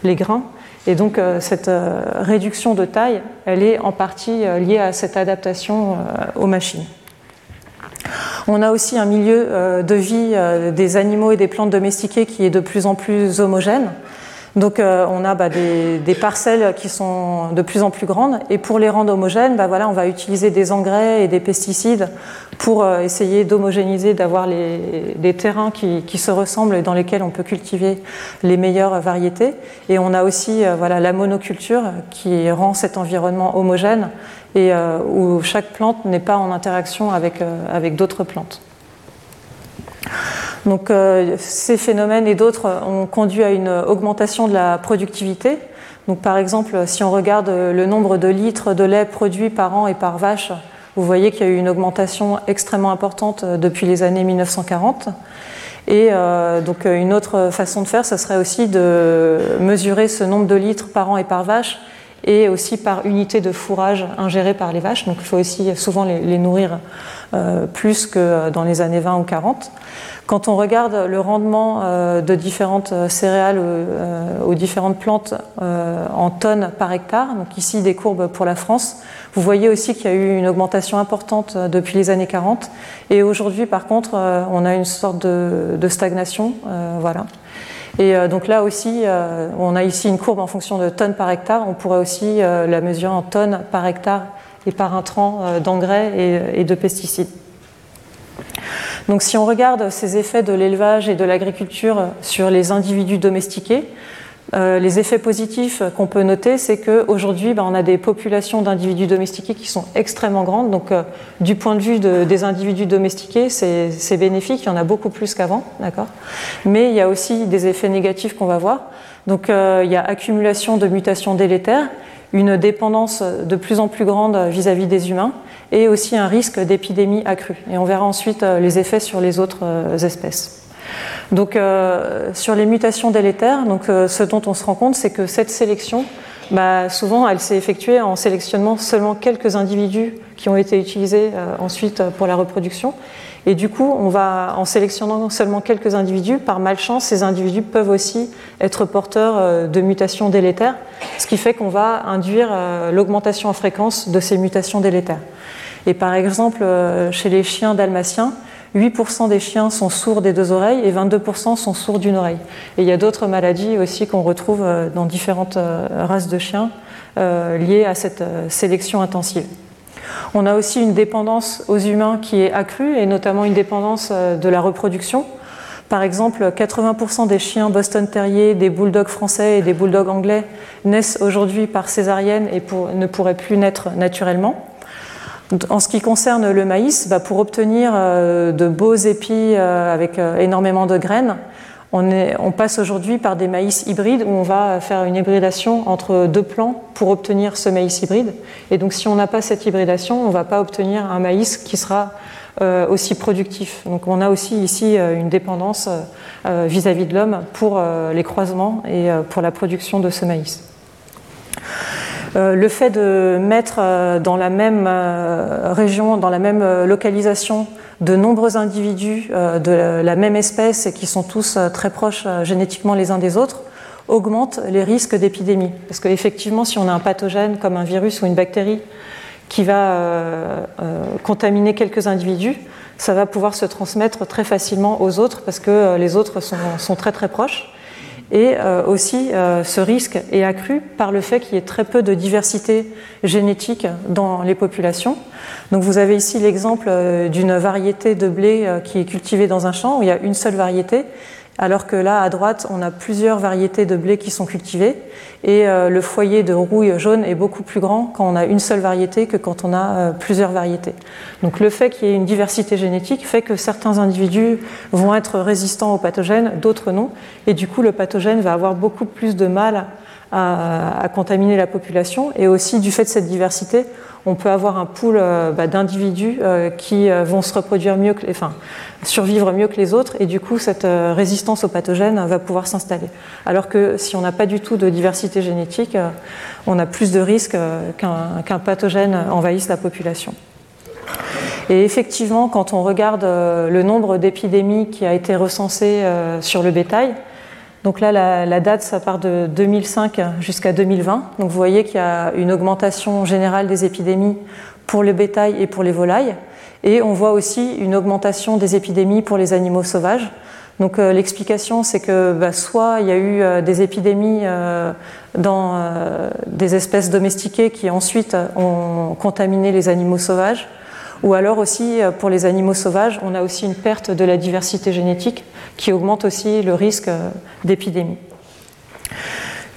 les grains. Et donc euh, cette euh, réduction de taille, elle est en partie liée à cette adaptation aux machines. On a aussi un milieu de vie des animaux et des plantes domestiquées qui est de plus en plus homogène. Donc euh, on a bah, des, parcelles qui sont de plus en plus grandes et pour les rendre homogènes, bah, voilà, on va utiliser des engrais et des pesticides pour euh, essayer d'homogénéiser, d'avoir des terrains qui, se ressemblent et dans lesquels on peut cultiver les meilleures variétés. Et on a aussi euh, voilà, la monoculture qui rend cet environnement homogène et où chaque plante n'est pas en interaction avec, avec d'autres plantes. Donc euh, ces phénomènes et d'autres ont conduit à une augmentation de la productivité. Donc par exemple, si on regarde le nombre de litres de lait produits par an et par vache, vous voyez qu'il y a eu une augmentation extrêmement importante depuis les années 1940. Et euh, donc une autre façon de faire, ce serait aussi de mesurer ce nombre de litres par an et par vache et aussi par unité de fourrage ingéré par les vaches. Donc il faut aussi souvent les, nourrir euh, plus que dans les années 20 ou 40. Quand on regarde le rendement euh, de différentes euh, céréales euh, aux différentes plantes en tonnes par hectare, donc ici des courbes pour la France, vous voyez aussi qu'il y a eu une augmentation importante depuis les années 40. Et aujourd'hui, par contre, on a une sorte de, stagnation. voilà. Et donc là aussi, on a ici une courbe en fonction de tonnes par hectare. On pourrait aussi la mesurer en tonnes par hectare et par intrant d'engrais et de pesticides. Donc si on regarde ces effets de l'élevage et de l'agriculture sur les individus domestiqués, euh, les effets positifs qu'on peut noter, c'est qu'aujourd'hui, ben, on a des populations d'individus domestiqués qui sont extrêmement grandes. Donc, euh, du point de vue des individus domestiqués, c'est bénéfique. Il y en a beaucoup plus qu'avant. Mais il y a aussi des effets négatifs qu'on va voir. Donc, euh, il y a accumulation de mutations délétères, une dépendance de plus en plus grande vis-à-vis -vis des humains, et aussi un risque d'épidémie accrue. Et on verra ensuite les effets sur les autres espèces. Donc, euh, sur les mutations délétères, euh, ce dont on se rend compte, c'est que cette sélection, bah, souvent, elle s'est effectuée en sélectionnant seulement quelques individus qui ont été utilisés euh, ensuite pour la reproduction. Et du coup, on va, en sélectionnant seulement quelques individus, par malchance, ces individus peuvent aussi être porteurs de mutations délétères, ce qui fait qu'on va induire l'augmentation en fréquence de ces mutations délétères. Et par exemple, chez les chiens dalmatiens, 8% des chiens sont sourds des deux oreilles et 22% sont sourds d'une oreille. Et il y a d'autres maladies aussi qu'on retrouve euh, dans différentes euh, races de chiens euh, liées à cette sélection intensive. On a aussi une dépendance aux humains qui est accrue et notamment une dépendance de la reproduction. Par exemple, 80% des chiens Boston Terrier, des bulldogs français et des bulldogs anglais naissent aujourd'hui par césarienne et ne pourraient plus naître naturellement. En ce qui concerne le maïs, bah, pour obtenir euh, de beaux épis euh, avec euh, énormément de graines, on, passe aujourd'hui par des maïs hybrides où on va faire une hybridation entre deux plants pour obtenir ce maïs hybride. Et donc si on n'a pas cette hybridation, on ne va pas obtenir un maïs qui sera aussi productif. Donc on a aussi ici une dépendance vis-à-vis -vis de l'homme pour les croisements et pour la production de ce maïs. Euh, le fait de mettre euh, dans la même euh, région, dans la même localisation, de nombreux individus de la même espèce et qui sont tous très proches génétiquement les uns des autres augmente les risques d'épidémie. Parce qu'effectivement, si on a un pathogène comme un virus ou une bactérie qui va contaminer quelques individus, ça va pouvoir se transmettre très facilement aux autres parce que les autres sont très très proches. Et euh, aussi, euh, ce risque est accru par le fait qu'il y ait très peu de diversité génétique dans les populations. Donc vous avez ici l'exemple euh, d'une variété de blé qui est cultivée dans un champ où il y a une seule variété alors que là, à droite, on a plusieurs variétés de blé qui sont cultivées, et euh, le foyer de rouille jaune est beaucoup plus grand quand on a une seule variété que quand on a euh, plusieurs variétés. Donc le fait qu'il y ait une diversité génétique fait que certains individus vont être résistants aux pathogènes, d'autres non, et du coup le pathogène va avoir beaucoup plus de mal à, contaminer la population, et aussi du fait de cette diversité, on peut avoir un pool euh, bah, d'individus euh, qui euh, vont se reproduire mieux, que, enfin, survivre mieux que les autres, et du coup, cette résistance aux pathogènes va pouvoir s'installer. Alors que si on n'a pas du tout de diversité génétique, on a plus de risques qu'un pathogène envahisse la population. Et effectivement, quand on regarde le nombre d'épidémies qui a été recensé sur le bétail, donc là, la, date, ça part de 2005 jusqu'à 2020. Donc vous voyez qu'il y a une augmentation générale des épidémies pour le bétail et pour les volailles. Et on voit aussi une augmentation des épidémies pour les animaux sauvages. Donc euh, l'explication, c'est que bah, soit il y a eu euh, des épidémies euh, dans des espèces domestiquées qui ensuite ont contaminé les animaux sauvages, ou alors aussi, euh, pour les animaux sauvages, on a aussi une perte de la diversité génétique qui augmente aussi le risque euh, d'épidémie.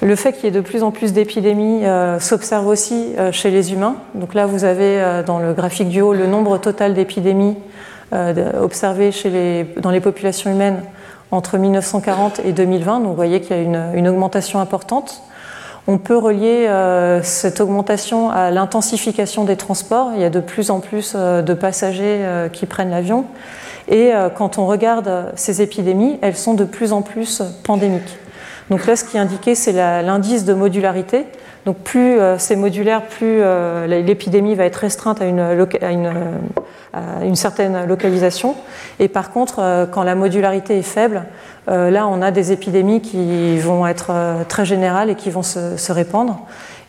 Le fait qu'il y ait de plus en plus d'épidémies euh, s'observe aussi chez les humains. Donc là, vous avez dans le graphique du haut le nombre total d'épidémies observées dans les populations humaines entre 1940 et 2020. Donc vous voyez qu'il y a une augmentation importante. On peut relier euh, cette augmentation à l'intensification des transports. Il y a de plus en plus euh, de passagers euh, qui prennent l'avion. Et quand on regarde ces épidémies, elles sont de plus en plus pandémiques. Donc là, ce qui est indiqué, c'est l'indice de modularité. Donc plus c'est modulaire, plus l'épidémie va être restreinte à une, à une, certaine localisation. Et par contre, quand la modularité est faible, euh, là, on a des épidémies qui vont être euh, très générales et qui vont se, répandre.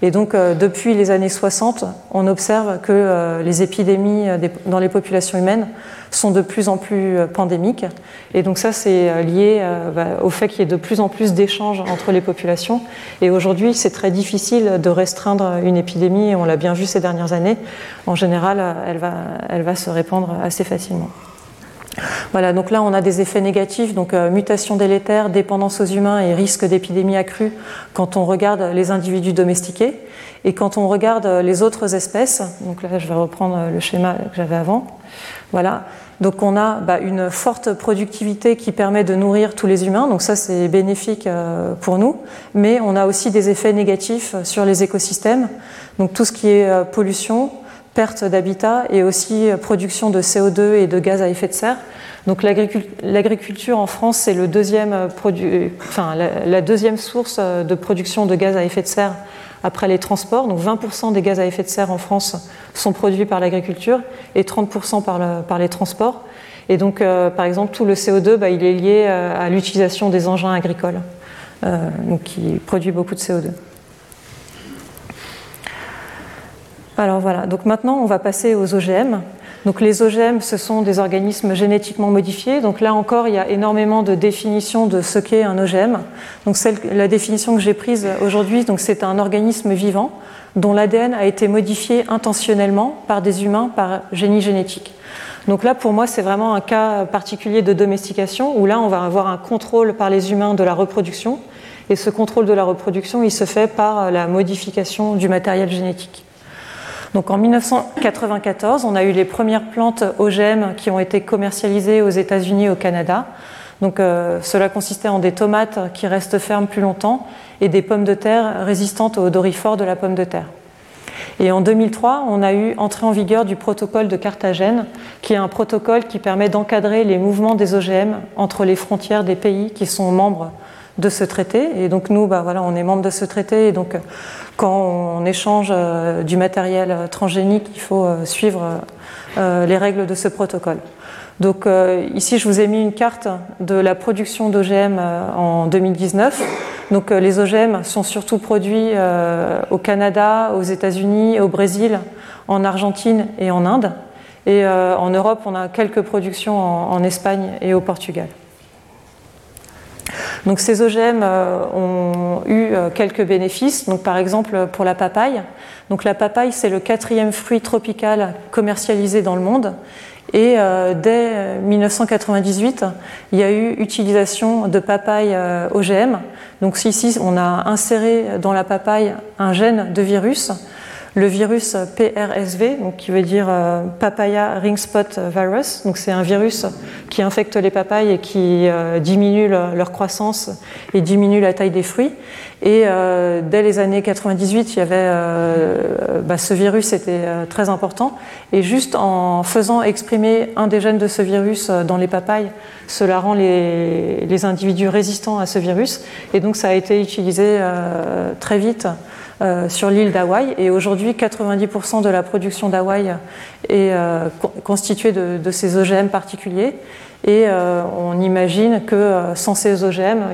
Et donc, euh, depuis les années 60, on observe que euh, les épidémies euh, dans les populations humaines sont de plus en plus pandémiques. Et donc, ça, c'est lié bah, au fait qu'il y ait de plus en plus d'échanges entre les populations. Et aujourd'hui, c'est très difficile de restreindre une épidémie. On l'a bien vu ces dernières années. En général, elle va, elle va se répandre assez facilement. Voilà, donc là on a des effets négatifs, donc euh, mutation délétère, dépendance aux humains et risque d'épidémie accrue quand on regarde les individus domestiqués. Et quand on regarde les autres espèces, donc là je vais reprendre le schéma que j'avais avant, voilà, donc on a bah, une forte productivité qui permet de nourrir tous les humains, donc ça c'est bénéfique euh, pour nous, mais on a aussi des effets négatifs sur les écosystèmes, donc tout ce qui est euh, pollution, perte d'habitat et aussi euh, production de CO2 et de gaz à effet de serre. Donc l'agriculture en France, c'est le deuxième euh, enfin, la, deuxième source euh, de production de gaz à effet de serre après les transports. Donc 20% des gaz à effet de serre en France sont produits par l'agriculture et 30% par, les transports. Et donc, par exemple, tout le CO2, bah, il est lié à l'utilisation des engins agricoles, donc qui produit beaucoup de CO2. Alors voilà, donc maintenant on va passer aux OGM. Donc les OGM, ce sont des organismes génétiquement modifiés. Donc là encore, il y a énormément de définitions de ce qu'est un OGM. Donc la définition que j'ai prise aujourd'hui, c'est un organisme vivant dont l'ADN a été modifié intentionnellement par des humains par génie génétique. Donc là, pour moi, c'est vraiment un cas particulier de domestication où là, on va avoir un contrôle par les humains de la reproduction. Et ce contrôle de la reproduction, il se fait par la modification du matériel génétique. Donc en 1994, on a eu les premières plantes OGM qui ont été commercialisées aux États-Unis et au Canada. Euh, cela consistait en des tomates qui restent fermes plus longtemps et des pommes de terre résistantes au dorifort de la pomme de terre. Et en 2003, on a eu entrée en vigueur du protocole de Carthagène, qui est un protocole qui permet d'encadrer les mouvements des OGM entre les frontières des pays qui sont membres de ce traité. Et donc nous, bah, voilà, on est membre de ce traité. Et donc quand on échange euh, du matériel transgénique, il faut euh, suivre euh, les règles de ce protocole. Donc ici, je vous ai mis une carte de la production d'OGM en 2019. Donc les OGM sont surtout produits au Canada, aux États-Unis, au Brésil, en Argentine et en Inde. Et en Europe, on a quelques productions en Espagne et au Portugal. Donc ces OGM euh, ont eu euh, quelques bénéfices. Donc par exemple pour la papaye. Donc la papaye c'est le quatrième fruit tropical commercialisé dans le monde. Et euh, dès 1998, il y a eu utilisation de papaye OGM. Donc ici, on a inséré dans la papaye un gène de virus le virus PRSV, donc qui veut dire euh, Papaya Ring Spot Virus. Donc c'est un virus qui infecte les papayes et qui euh, diminue leur croissance et diminue la taille des fruits. Et euh, dès les années 98, il y avait bah, ce virus était très important. Et juste en faisant exprimer un des gènes de ce virus dans les papayes, cela rend les, les individus résistants à ce virus. Et donc ça a été utilisé très vite sur l'île d'Hawaï. Et aujourd'hui, 90% de la production d'Hawaï est euh, constituée de, ces OGM particuliers. Et euh, on imagine que sans ces OGM,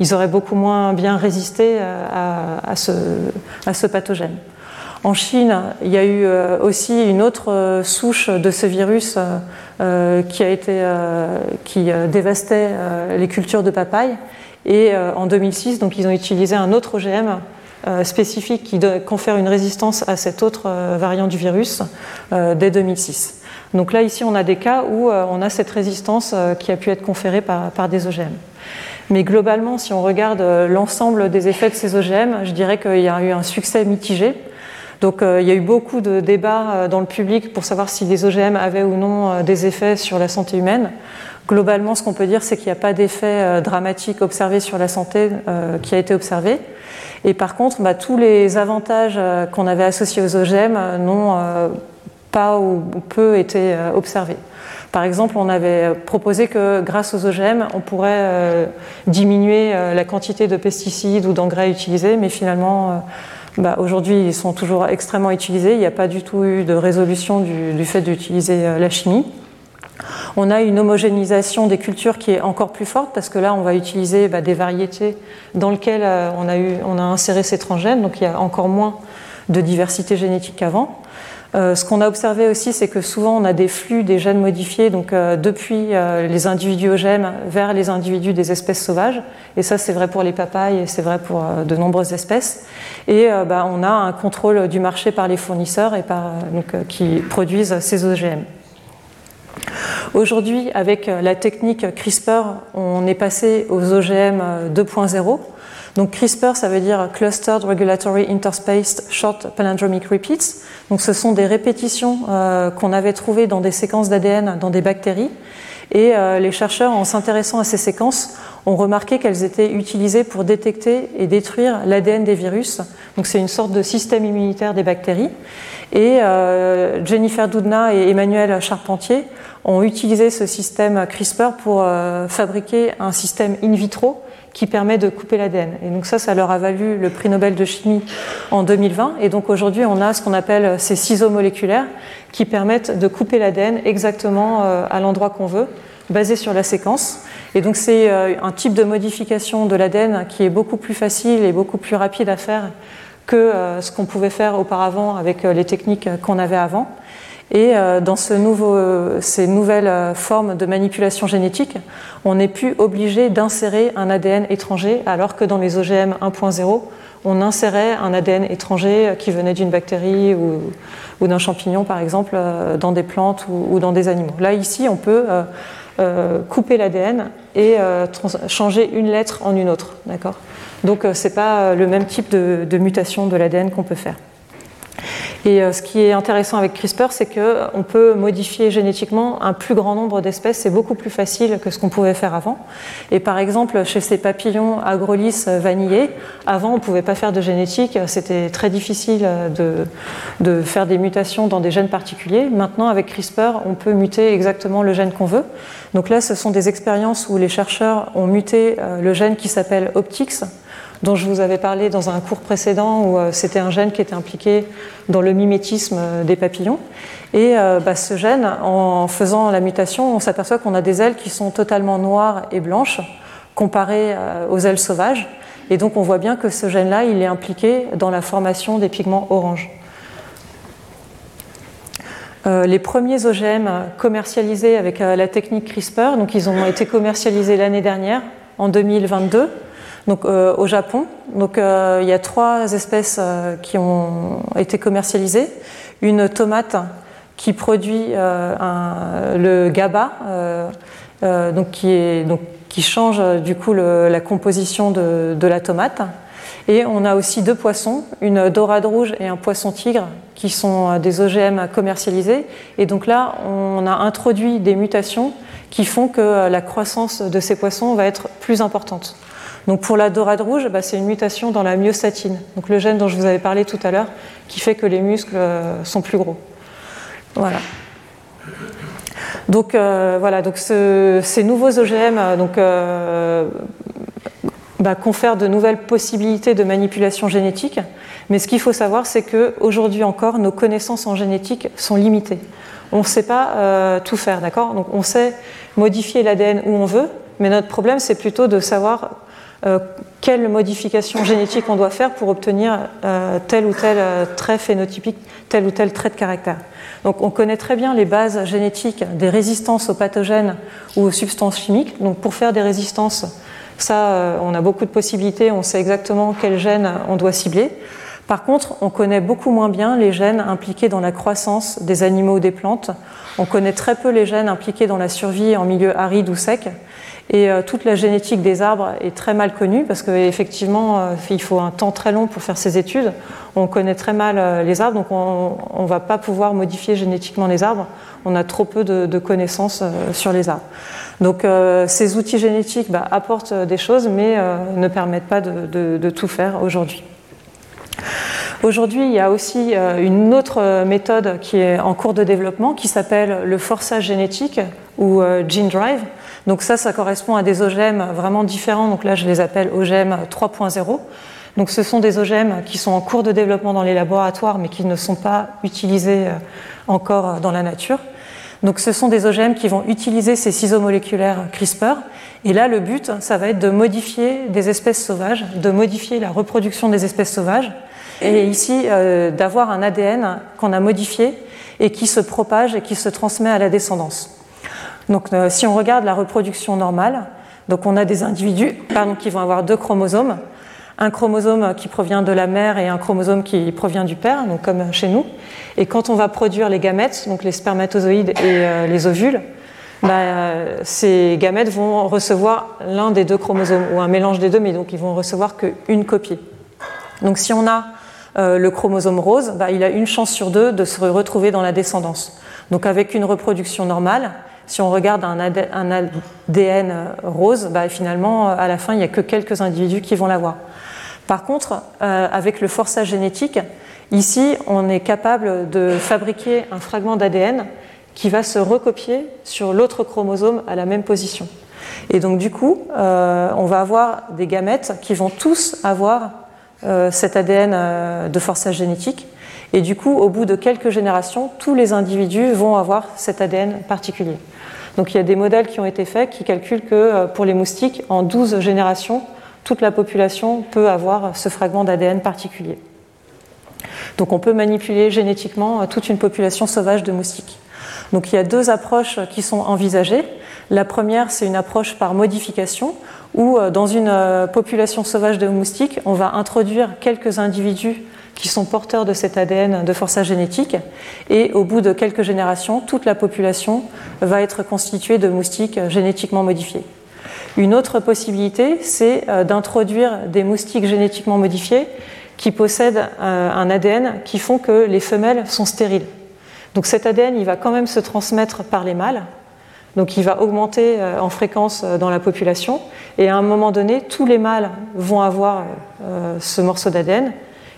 ils auraient beaucoup moins bien résisté à, ce, à, ce, pathogène. En Chine, il y a eu aussi une autre souche de ce virus qui, a été, qui dévastait les cultures de papaye. Et en 2006, donc, ils ont utilisé un autre OGM euh, spécifique qui confère une résistance à cette autre euh, variant du virus euh, dès 2006. Donc là, ici, on a des cas où on a cette résistance qui a pu être conférée par, des OGM. Mais globalement, si on regarde l'ensemble des effets de ces OGM, je dirais qu'il y a eu un succès mitigé. Donc il y a eu beaucoup de débats dans le public pour savoir si les OGM avaient ou non des effets sur la santé humaine. Globalement, ce qu'on peut dire, c'est qu'il n'y a pas d'effet dramatique observé sur la santé qui a été observé. Et par contre, bah, tous les avantages euh, qu'on avait associés aux OGM euh, n'ont euh, pas ou peu été observés. Par exemple, on avait proposé que grâce aux OGM, on pourrait diminuer la quantité de pesticides ou d'engrais utilisés, mais finalement, bah, aujourd'hui, ils sont toujours extrêmement utilisés. Il n'y a pas du tout eu de résolution du fait d'utiliser la chimie. On a une homogénéisation des cultures qui est encore plus forte parce que là, on va utiliser bah, des variétés dans lesquelles on a, eu, on a inséré ces transgènes, donc il y a encore moins de diversité génétique qu'avant. Euh, ce qu'on a observé aussi, c'est que souvent on a des flux des gènes modifiés, donc euh, depuis euh, les individus OGM vers les individus des espèces sauvages. Et ça, c'est vrai pour les papayes et c'est vrai pour de nombreuses espèces. Et bah, on a un contrôle du marché par les fournisseurs qui produisent ces OGM. Aujourd'hui, avec la technique CRISPR, on est passé aux OGM 2.0. Donc CRISPR, ça veut dire Clustered Regulatory Interspaced Short Palindromic Repeats. Donc ce sont des répétitions euh, qu'on avait trouvées dans des séquences d'ADN dans des bactéries. Et euh, les chercheurs, en s'intéressant à ces séquences, ont remarqué qu'elles étaient utilisées pour détecter et détruire l'ADN des virus. Donc c'est une sorte de système immunitaire des bactéries. Et euh, Jennifer Doudna et Emmanuel Charpentier ont utilisé ce système CRISPR pour fabriquer un système in vitro qui permet de couper l'ADN. Et donc ça, ça leur a valu le prix Nobel de chimie en 2020. Et donc aujourd'hui, on a ce qu'on appelle ces ciseaux moléculaires qui permettent de couper l'ADN exactement euh, à l'endroit qu'on veut, basé sur la séquence. Et donc c'est euh, un type de modification de l'ADN qui est beaucoup plus facile et beaucoup plus rapide à faire que euh, ce qu'on pouvait faire auparavant avec les techniques qu'on avait avant. Et euh, dans ce nouveau, ces nouvelles euh, formes de manipulation génétique, on n'est plus obligé d'insérer un ADN étranger, alors que dans les OGM 1.0, on insérait un ADN étranger qui venait d'une bactérie ou, d'un champignon, par exemple, euh, dans des plantes ou, dans des animaux. Là, ici, on peut couper l'ADN et changer une lettre en une autre. D'accord? Donc, ce n'est pas le même type de mutation de l'ADN qu'on peut faire. Et euh, ce qui est intéressant avec CRISPR, c'est qu'on peut modifier génétiquement un plus grand nombre d'espèces. C'est beaucoup plus facile que ce qu'on pouvait faire avant. Et par exemple, chez ces papillons agrolis vanillés, avant, on ne pouvait pas faire de génétique. C'était très difficile de, de faire des mutations dans des gènes particuliers. Maintenant, avec CRISPR, on peut muter exactement le gène qu'on veut. Donc là, ce sont des expériences où les chercheurs ont muté euh, le gène qui s'appelle Optix dont je vous avais parlé dans un cours précédent où euh, c'était un gène qui était impliqué dans le mimétisme euh, des papillons. Et euh, bah, ce gène, en faisant la mutation, on s'aperçoit qu'on a des ailes qui sont totalement noires et blanches comparées aux ailes sauvages. Et donc on voit bien que ce gène-là, il est impliqué dans la formation des pigments orange. les premiers OGM commercialisés avec la technique CRISPR, donc ils ont été commercialisés l'année dernière, en 2022 donc, euh, au Japon. Donc, euh, il y a trois espèces euh, qui ont été commercialisées. Une tomate qui produit le GABA, donc qui, change du coup la composition de, la tomate. Et on a aussi deux poissons, une dorade rouge et un poisson tigre, qui sont des OGM commercialisés. Et donc là, on a introduit des mutations qui font que la croissance de ces poissons va être plus importante. Donc pour la dorade rouge, bah, c'est une mutation dans la myostatine, donc le gène dont je vous avais parlé tout à l'heure, qui fait que les muscles euh, sont plus gros. Voilà. Donc euh, voilà, donc ces nouveaux OGM euh, bah, confèrent de nouvelles possibilités de manipulation génétique. Mais ce qu'il faut savoir, c'est qu'aujourd'hui encore, nos connaissances en génétique sont limitées. On ne sait pas tout faire, d'accord? Donc on sait modifier l'ADN où on veut, mais notre problème, c'est plutôt de savoir euh, quelle modification génétique on doit faire pour obtenir euh, tel ou tel euh, trait phénotypique, tel ou tel trait de caractère? Donc on connaît très bien les bases génétiques des résistances aux pathogènes ou aux substances chimiques. Donc pour faire des résistances, ça, on a beaucoup de possibilités, on sait exactement quel gène on doit cibler. Par contre, on connaît beaucoup moins bien les gènes impliqués dans la croissance des animaux ou des plantes. On connaît très peu les gènes impliqués dans la survie en milieu aride ou sec. Et euh, toute la génétique des arbres est très mal connue parce qu'effectivement, euh, il faut un temps très long pour faire ces études. On connaît très mal euh, les arbres, donc on ne va pas pouvoir modifier génétiquement les arbres. On a trop peu de, connaissances sur les arbres. Donc ces outils génétiques bah, apportent des choses, mais ne permettent pas de, de tout faire aujourd'hui. Aujourd'hui, il y a aussi une autre méthode qui est en cours de développement qui s'appelle le forçage génétique ou gene drive. Donc ça, ça correspond à des OGM vraiment différents. Donc là, je les appelle OGM 3.0. Donc ce sont des OGM qui sont en cours de développement dans les laboratoires, mais qui ne sont pas utilisés euh, encore dans la nature. Donc ce sont des OGM qui vont utiliser ces ciseaux moléculaires CRISPR. Et là, le but, ça va être de modifier des espèces sauvages, de modifier la reproduction des espèces sauvages. Et ici, euh, d'avoir un ADN qu'on a modifié et qui se propage et qui se transmet à la descendance. Donc euh, si on regarde la reproduction normale, donc on a des individus qui vont avoir deux chromosomes, un chromosome qui provient de la mère et un chromosome qui provient du père, donc comme chez nous. Et quand on va produire les gamètes, donc les spermatozoïdes et euh, les ovules, bah, ces gamètes vont recevoir l'un des deux chromosomes ou un mélange des deux, mais donc ils vont recevoir qu'une copie. Donc si on a euh, le chromosome rose, bah, il a une chance sur deux de se retrouver dans la descendance. Donc avec une reproduction normale, si on regarde un ADN rose, bah, finalement, à la fin, il n'y a que quelques individus qui vont l'avoir. Par contre, euh, avec le forçage génétique, ici, on est capable de fabriquer un fragment d'ADN qui va se recopier sur l'autre chromosome à la même position. Et donc, du coup, euh, on va avoir des gamètes qui vont tous avoir euh, cet ADN euh, de forçage génétique. Et du coup, au bout de quelques générations, tous les individus vont avoir cet ADN particulier. Donc il y a des modèles qui ont été faits qui calculent que euh, pour les moustiques, en 12 générations, toute la population peut avoir ce fragment d'ADN particulier. Donc on peut manipuler génétiquement toute une population sauvage de moustiques. Donc il y a deux approches qui sont envisagées. La première, c'est une approche par modification, où euh, dans une euh, population sauvage de moustiques, on va introduire quelques individus qui sont porteurs de cet ADN de forçage génétique, et au bout de quelques générations, toute la population va être constituée de moustiques génétiquement modifiés. Une autre possibilité, c'est euh, d'introduire des moustiques génétiquement modifiés qui possèdent un ADN qui font que les femelles sont stériles. Donc cet ADN, il va quand même se transmettre par les mâles, donc il va augmenter euh, en fréquence euh, dans la population. Et à un moment donné, tous les mâles vont avoir euh, ce morceau d'ADN.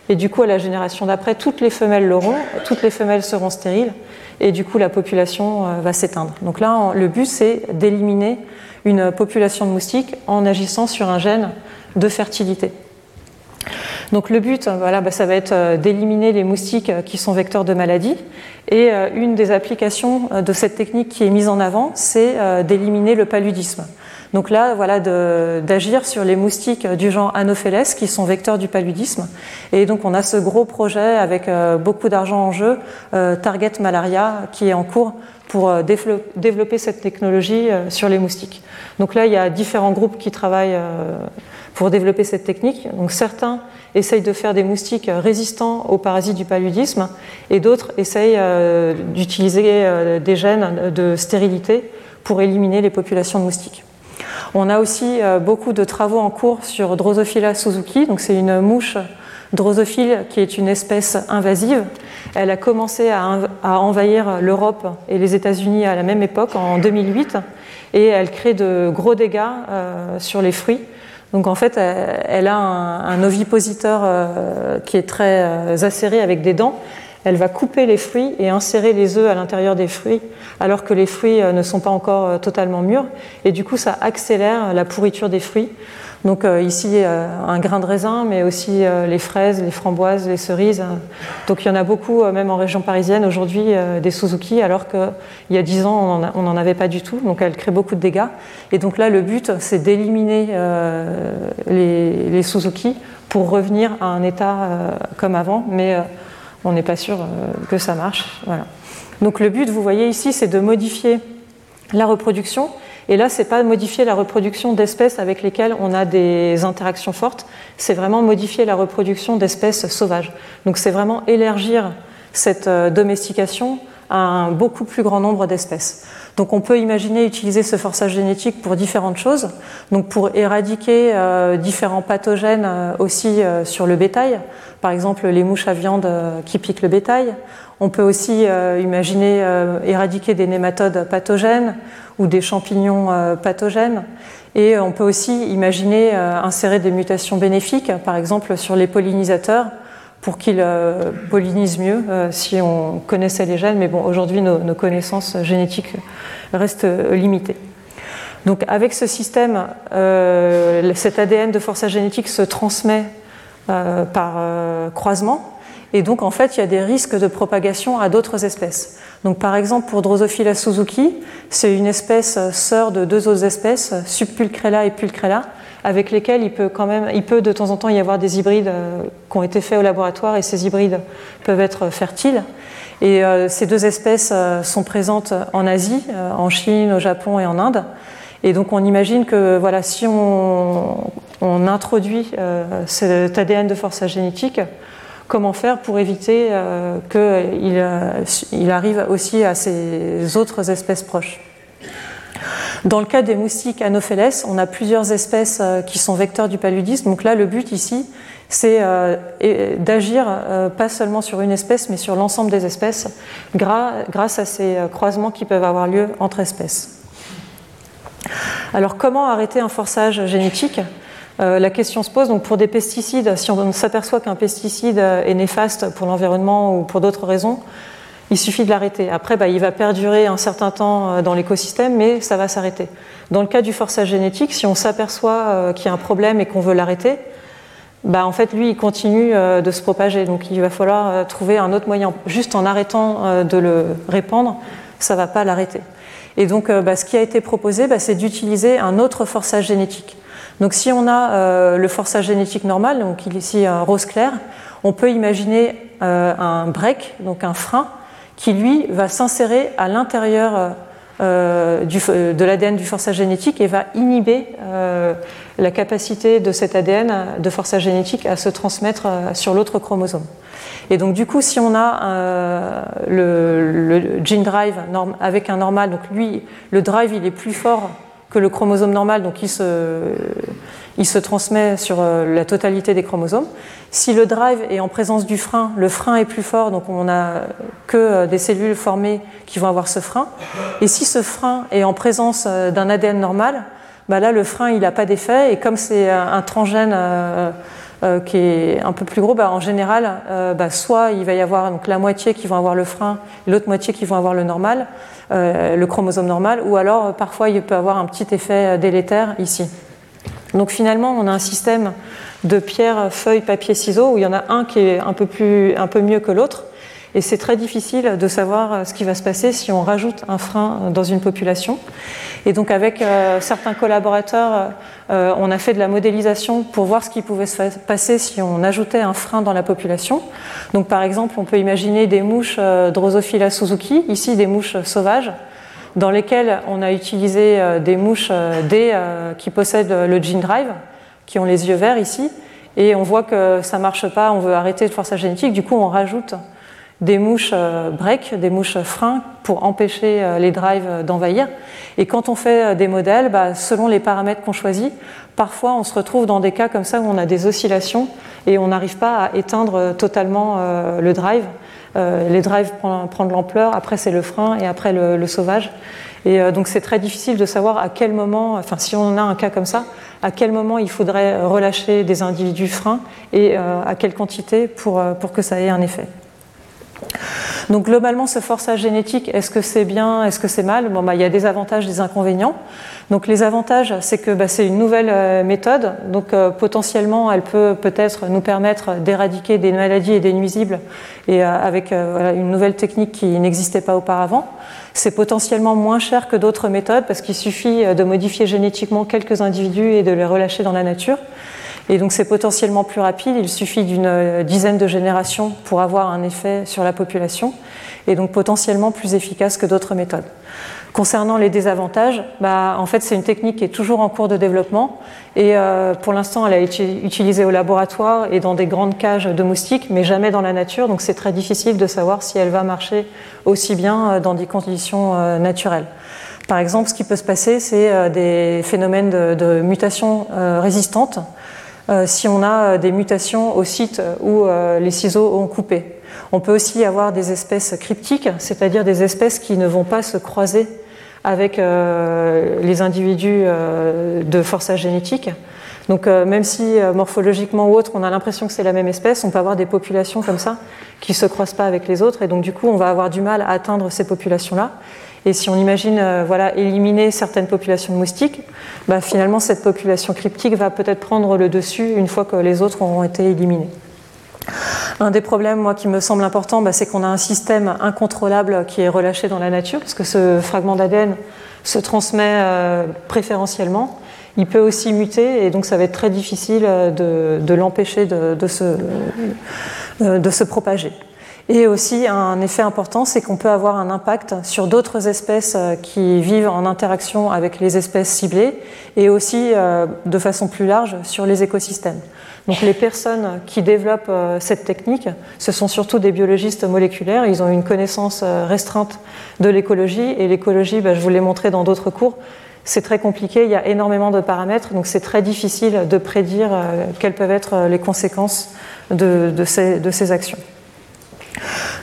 Et du coup, à la génération d'après, toutes les femelles l'auront, toutes les femelles seront stériles. Et du coup, la population va s'éteindre. Donc là, le but, c'est d'éliminer une population de moustiques en agissant sur un gène de fertilité. Donc le but, voilà, bah, ça va être d'éliminer les moustiques qui sont vecteurs de maladies et euh, une des applications euh, de cette technique qui est mise en avant, c'est euh, d'éliminer le paludisme. Donc là, voilà, d'agir sur les moustiques du genre Anopheles qui sont vecteurs du paludisme. Et donc on a ce gros projet avec beaucoup d'argent en jeu, Target Malaria, qui est en cours pour développer cette technologie sur les moustiques. Donc là, il y a différents groupes qui travaillent pour développer cette technique. Donc certains essayent de faire des moustiques résistants aux parasites du paludisme et d'autres essayent euh, d'utiliser euh, des gènes de stérilité pour éliminer les populations de moustiques. On a aussi euh, beaucoup de travaux en cours sur Drosophila suzuki, donc c'est une mouche drosophile qui est une espèce invasive. Elle a commencé à, envahir l'Europe et les États-Unis à la même époque, en 2008, et elle crée de gros dégâts sur les fruits. Donc en fait, elle a un, ovipositeur euh, qui est très euh, acéré avec des dents. Elle va couper les fruits et insérer les œufs à l'intérieur des fruits, alors que les fruits euh, ne sont pas encore totalement mûrs. Et du coup, ça accélère la pourriture des fruits. Donc euh, ici, euh, un grain de raisin, mais aussi euh, les fraises, les framboises, les cerises. Donc il y en a beaucoup, même en région parisienne aujourd'hui, des Suzuki, alors qu'il y a 10 ans, on n'en avait pas du tout. Donc elle crée beaucoup de dégâts. Et donc là, le but, c'est d'éliminer les, Suzuki pour revenir à un état comme avant, mais on n'est pas sûr que ça marche. Donc le but, vous voyez ici, c'est de modifier la reproduction et là, c'est pas modifier la reproduction d'espèces avec lesquelles on a des interactions fortes, c'est vraiment modifier la reproduction d'espèces sauvages. Donc c'est vraiment élargir cette euh, domestication à un beaucoup plus grand nombre d'espèces. Donc on peut imaginer utiliser ce forçage génétique pour différentes choses, donc pour éradiquer euh, différents pathogènes euh, aussi sur le bétail, par exemple les mouches à viande qui piquent le bétail. On peut aussi imaginer éradiquer des nématodes pathogènes ou des champignons euh, pathogènes. Et on peut aussi imaginer euh, insérer des mutations bénéfiques, par exemple sur les pollinisateurs, pour qu'ils euh, pollinisent mieux si on connaissait les gènes. Mais bon, aujourd'hui, nos, connaissances génétiques restent limitées. Donc avec ce système, cet ADN de forçage génétique se transmet par croisement Et donc, en fait, il y a des risques de propagation à d'autres espèces. Donc, par exemple, pour Drosophila suzuki, c'est une espèce sœur de deux autres espèces, Subpulcrella et Pulcrella, avec lesquelles il peut quand même, il peut de temps en temps y avoir des hybrides euh, qui ont été faits au laboratoire et ces hybrides peuvent être fertiles. Et euh, ces deux espèces euh, sont présentes en Asie, en Chine, au Japon et en Inde. Et donc on imagine que voilà, si on, introduit cet ADN de forçage génétique, comment faire pour éviter qu'il il arrive aussi à ces autres espèces proches? Dans le cas des moustiques Anopheles, on a plusieurs espèces euh, qui sont vecteurs du paludisme. Donc là, le but ici, c'est euh, d'agir euh, pas seulement sur une espèce, mais sur l'ensemble des espèces, grâce à ces croisements qui peuvent avoir lieu entre espèces. Alors, comment arrêter un forçage génétique? La question se pose donc pour des pesticides, si on s'aperçoit qu'un pesticide est néfaste pour l'environnement ou pour d'autres raisons, il suffit de l'arrêter. Après, bah, il va perdurer un certain temps euh, dans l'écosystème, mais ça va s'arrêter. Dans le cas du forçage génétique, si on s'aperçoit euh, qu'il y a un problème et qu'on veut l'arrêter, bah, en fait, lui, il continue euh, de se propager. Donc, il va falloir trouver un autre moyen. Juste en arrêtant de le répandre, ça ne va pas l'arrêter. Et donc, bah, ce qui a été proposé, c'est d'utiliser un autre forçage génétique. Donc, si on a le forçage génétique normal, donc ici rose clair, on peut imaginer un break, donc un frein, qui lui va s'insérer à l'intérieur euh, euh, de l'ADN du forçage génétique et va inhiber euh, la capacité de cet ADN de forçage génétique à se transmettre sur l'autre chromosome. Et donc du coup, si on a le, gene drive avec un normal, donc lui, le drive il est plus fort que le chromosome normal, donc il se, il se transmet sur la totalité des chromosomes. Si le drive est en présence du frein, le frein est plus fort, donc on n'a que euh, des cellules formées qui vont avoir ce frein. Et si ce frein est en présence euh, d'un ADN normal, bah là le frein il n'a pas d'effet et comme c'est un transgène euh, qui est un peu plus gros, bah en général, bah soit il va y avoir la moitié qui vont avoir le frein, l'autre moitié qui vont avoir le normal, le chromosome normal, ou alors parfois il peut avoir un petit effet délétère ici. Donc finalement, on a un système de pierre, feuille, papier, ciseaux, où il y en a un qui est un peu, plus, un peu mieux que l'autre. Et c'est très difficile de savoir euh, ce qui va se passer si on rajoute un frein dans une population. Et donc avec euh, certains collaborateurs, euh, on a fait de la modélisation pour voir ce qui pouvait se passer si on ajoutait un frein dans la population. Donc par exemple, on peut imaginer des mouches Drosophila suzuki, ici des mouches sauvages, dans lesquelles on a utilisé des mouches D qui possèdent le gene drive qui ont les yeux verts ici, et on voit que ça marche pas, on veut arrêter le forçage génétique, du coup on rajoute des mouches euh, break, des mouches freins pour empêcher euh, les drives d'envahir. Et quand on fait euh, des modèles, bah, selon les paramètres qu'on choisit, parfois on se retrouve dans des cas comme ça où on a des oscillations et on n'arrive pas à éteindre totalement le drive. Les drives prennent l'ampleur, après c'est le frein et après le, sauvage. Et donc c'est très difficile de savoir à quel moment, enfin si on a un cas comme ça, à quel moment il faudrait relâcher des individus freins et euh, à quelle quantité pour, euh, pour que ça ait un effet. Donc globalement, ce forçage génétique, est-ce que c'est bien, est-ce que c'est mal? Bon, bah, Il y a des avantages, des inconvénients. Donc les avantages, c'est que bah, c'est une nouvelle euh, méthode, donc potentiellement, elle peut peut-être nous permettre d'éradiquer des maladies et des nuisibles, et avec une nouvelle technique qui n'existait pas auparavant. C'est potentiellement moins cher que d'autres méthodes parce qu'il suffit euh, de modifier génétiquement quelques individus et de les relâcher dans la nature. Et donc c'est potentiellement plus rapide, il suffit d'une euh, dizaine de générations pour avoir un effet sur la population, et donc potentiellement plus efficace que d'autres méthodes. Concernant les désavantages, bah, en fait, c'est une technique qui est toujours en cours de développement et euh, pour l'instant, elle a été utilisée au laboratoire et dans des grandes cages de moustiques, mais jamais dans la nature. Donc, c'est très difficile de savoir si elle va marcher aussi bien euh, dans des conditions naturelles. Par exemple, ce qui peut se passer, c'est des phénomènes de, de mutations résistantes. Si on a des mutations au site où les ciseaux ont coupé. On peut aussi avoir des espèces cryptiques, c'est-à-dire des espèces qui ne vont pas se croiser avec euh, les individus euh, de forçage génétique. Donc euh, même si morphologiquement ou autre, on a l'impression que c'est la même espèce, on peut avoir des populations comme ça qui ne se croisent pas avec les autres, et donc du coup on va avoir du mal à atteindre ces populations-là. Et si on imagine voilà, éliminer certaines populations de moustiques, bah, finalement cette population cryptique va peut-être prendre le dessus une fois que les autres auront été éliminés. Un des problèmes, qui me semble important, bah, c'est qu'on a un système incontrôlable qui est relâché dans la nature, parce que ce fragment d'ADN se transmet euh, préférentiellement. Il peut aussi muter, et donc ça va être très difficile de, de l'empêcher de se propager. Et aussi, un effet important, c'est qu'on peut avoir un impact sur d'autres espèces euh, qui vivent en interaction avec les espèces ciblées et aussi, euh, de façon plus large, sur les écosystèmes. Donc les personnes qui développent euh, cette technique, ce sont surtout des biologistes moléculaires. Ils ont une connaissance restreinte de l'écologie. Et l'écologie, bah, je vous l'ai montré dans d'autres cours, c'est très compliqué. Il y a énormément de paramètres. Donc c'est très difficile de prédire quelles peuvent être les conséquences de, ces actions.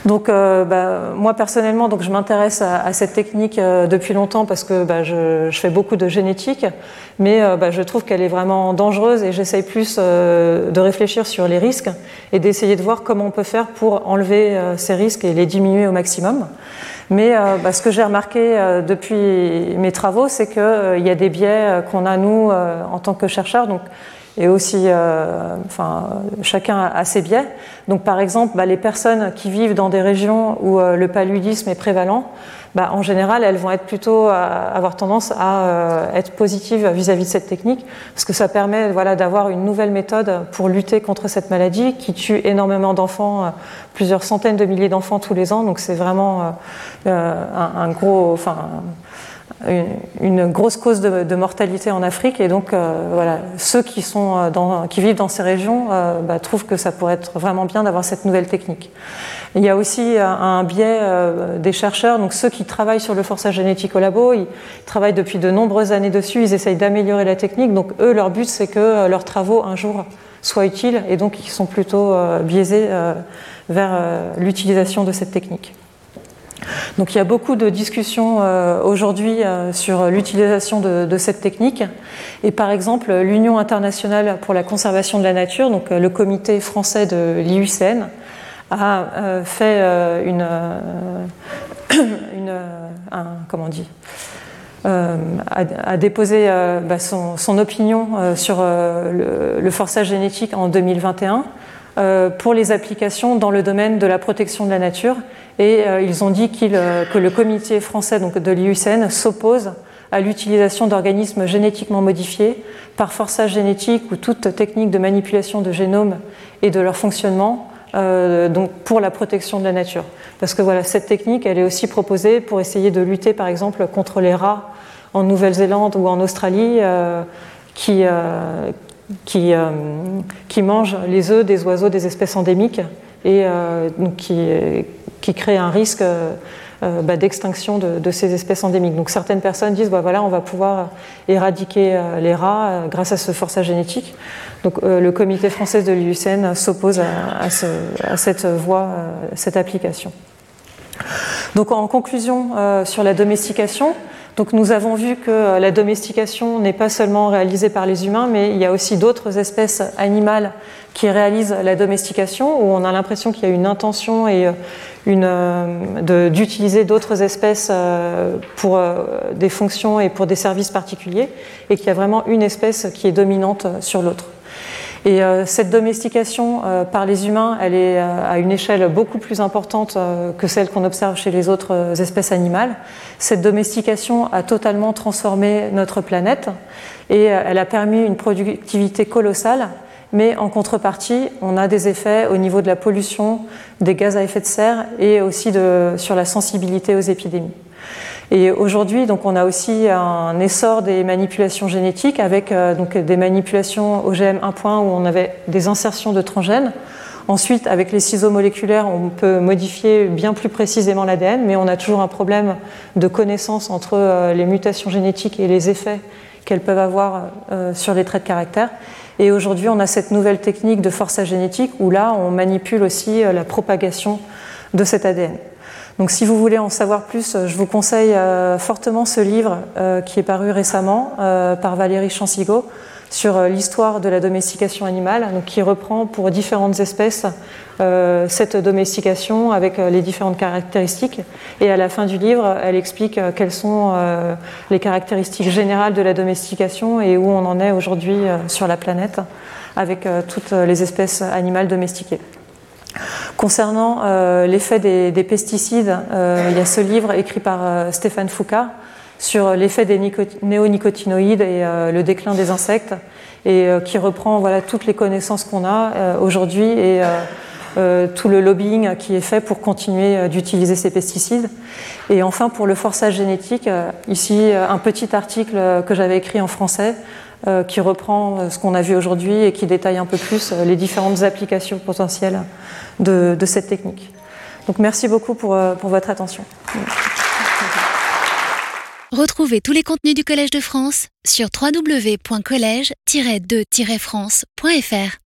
Donc, euh, bah, moi personnellement, donc je m'intéresse à, cette technique euh, depuis longtemps parce que bah, je, fais beaucoup de génétique, mais euh, bah, je trouve qu'elle est vraiment dangereuse et j'essaye plus de réfléchir sur les risques et d'essayer de voir comment on peut faire pour enlever ces risques et les diminuer au maximum. Mais ce que j'ai remarqué depuis mes travaux, c'est qu'il y a des biais qu'on a nous en tant que chercheurs. Donc, et aussi, euh, enfin, chacun a ses biais. Donc, par exemple, bah, les personnes qui vivent dans des régions où euh, le paludisme est prévalent, bah, en général, elles vont être plutôt à avoir tendance à euh, être positives vis-à-vis -vis de cette technique, parce que ça permet, voilà, d'avoir une nouvelle méthode pour lutter contre cette maladie qui tue énormément d'enfants, euh, plusieurs centaines de milliers d'enfants tous les ans. Donc, c'est vraiment euh, un, gros, enfin une, grosse cause de, mortalité en Afrique. Et donc, euh, voilà, ceux euh, qui vivent dans ces régions euh, bah, trouvent que ça pourrait être vraiment bien d'avoir cette nouvelle technique. Il y a aussi un biais des chercheurs, donc ceux qui travaillent sur le forçage génétique au labo, ils travaillent depuis de nombreuses années dessus, ils essayent d'améliorer la technique. Donc, eux, leur but, c'est que leurs travaux, un jour, soient utiles, et donc ils sont plutôt biaisés vers l'utilisation de cette technique. Donc il y a beaucoup de discussions euh, aujourd'hui euh, sur l'utilisation de, cette technique. Et par exemple, l'Union internationale pour la conservation de la nature, donc euh, le comité français de l'IUCN, a fait une, une un, comment a, déposé bah, son, opinion sur le, forçage génétique en 2021 pour les applications dans le domaine de la protection de la nature et euh, ils ont dit euh, que le comité français donc, de l'IUCN s'oppose à l'utilisation d'organismes génétiquement modifiés par forçage génétique ou toute technique de manipulation de génome et de leur fonctionnement euh, donc pour la protection de la nature. Parce que voilà, cette technique, elle est aussi proposée pour essayer de lutter, par exemple, contre les rats en Nouvelle-Zélande ou en Australie euh, qui, euh, qui, euh, qui, mangent les œufs des oiseaux des espèces endémiques et donc qui, qui crée un risque euh, euh, bah, d'extinction de, ces espèces endémiques. Donc certaines personnes disent bah, voilà, on va pouvoir éradiquer euh, les rats euh, grâce à ce forçage génétique. Donc euh, le comité français de l'IUCN s'oppose à, à, ce, à, cette voie, cette application. Donc en conclusion sur la domestication, donc nous avons vu que la domestication n'est pas seulement réalisée par les humains, mais il y a aussi d'autres espèces animales qui réalisent la domestication, où on a l'impression qu'il y a une intention et euh, d'utiliser d'autres espèces euh, pour euh, des fonctions et pour des services particuliers, et qu'il y a vraiment une espèce qui est dominante sur l'autre. Et euh, cette domestication euh, par les humains, elle est euh, à une échelle beaucoup plus importante que celle qu'on observe chez les autres espèces animales. Cette domestication a totalement transformé notre planète et elle a permis une productivité colossale mais en contrepartie, on a des effets au niveau de la pollution, des gaz à effet de serre et aussi sur la sensibilité aux épidémies. Et aujourd'hui, donc, on a aussi un essor des manipulations génétiques avec euh, donc, des manipulations OGM 1.1 où on avait des insertions de transgènes. Ensuite, avec les ciseaux moléculaires, on peut modifier bien plus précisément l'ADN, mais on a toujours un problème de connaissance entre euh, les mutations génétiques et les effets qu'elles peuvent avoir euh, sur les traits de caractère. Et aujourd'hui, on a cette nouvelle technique de forçage génétique où là, on manipule aussi la propagation de cet ADN. Donc si vous voulez en savoir plus, je vous conseille euh, fortement ce livre euh, qui est paru récemment par Valérie Chansigo sur l'histoire de la domestication animale, qui reprend pour différentes espèces euh, cette domestication avec les différentes caractéristiques. Et à la fin du livre, elle explique quelles sont euh, les caractéristiques générales de la domestication et où on en est aujourd'hui euh, sur la planète avec toutes les espèces animales domestiquées. Concernant l'effet des, pesticides, il y a ce livre écrit par Stéphane Foucault sur l'effet des néonicotinoïdes et le déclin des insectes, et qui reprend voilà, toutes les connaissances qu'on a aujourd'hui et euh, tout le lobbying qui est fait pour continuer euh, d'utiliser ces pesticides. Et enfin, pour le forçage génétique, euh, ici un petit article que j'avais écrit en français qui reprend ce qu'on a vu aujourd'hui et qui détaille un peu plus les différentes applications potentielles de, de cette technique. Donc merci beaucoup pour, pour votre attention. Retrouvez tous les contenus du Collège de France sur www.colège-2-france.fr.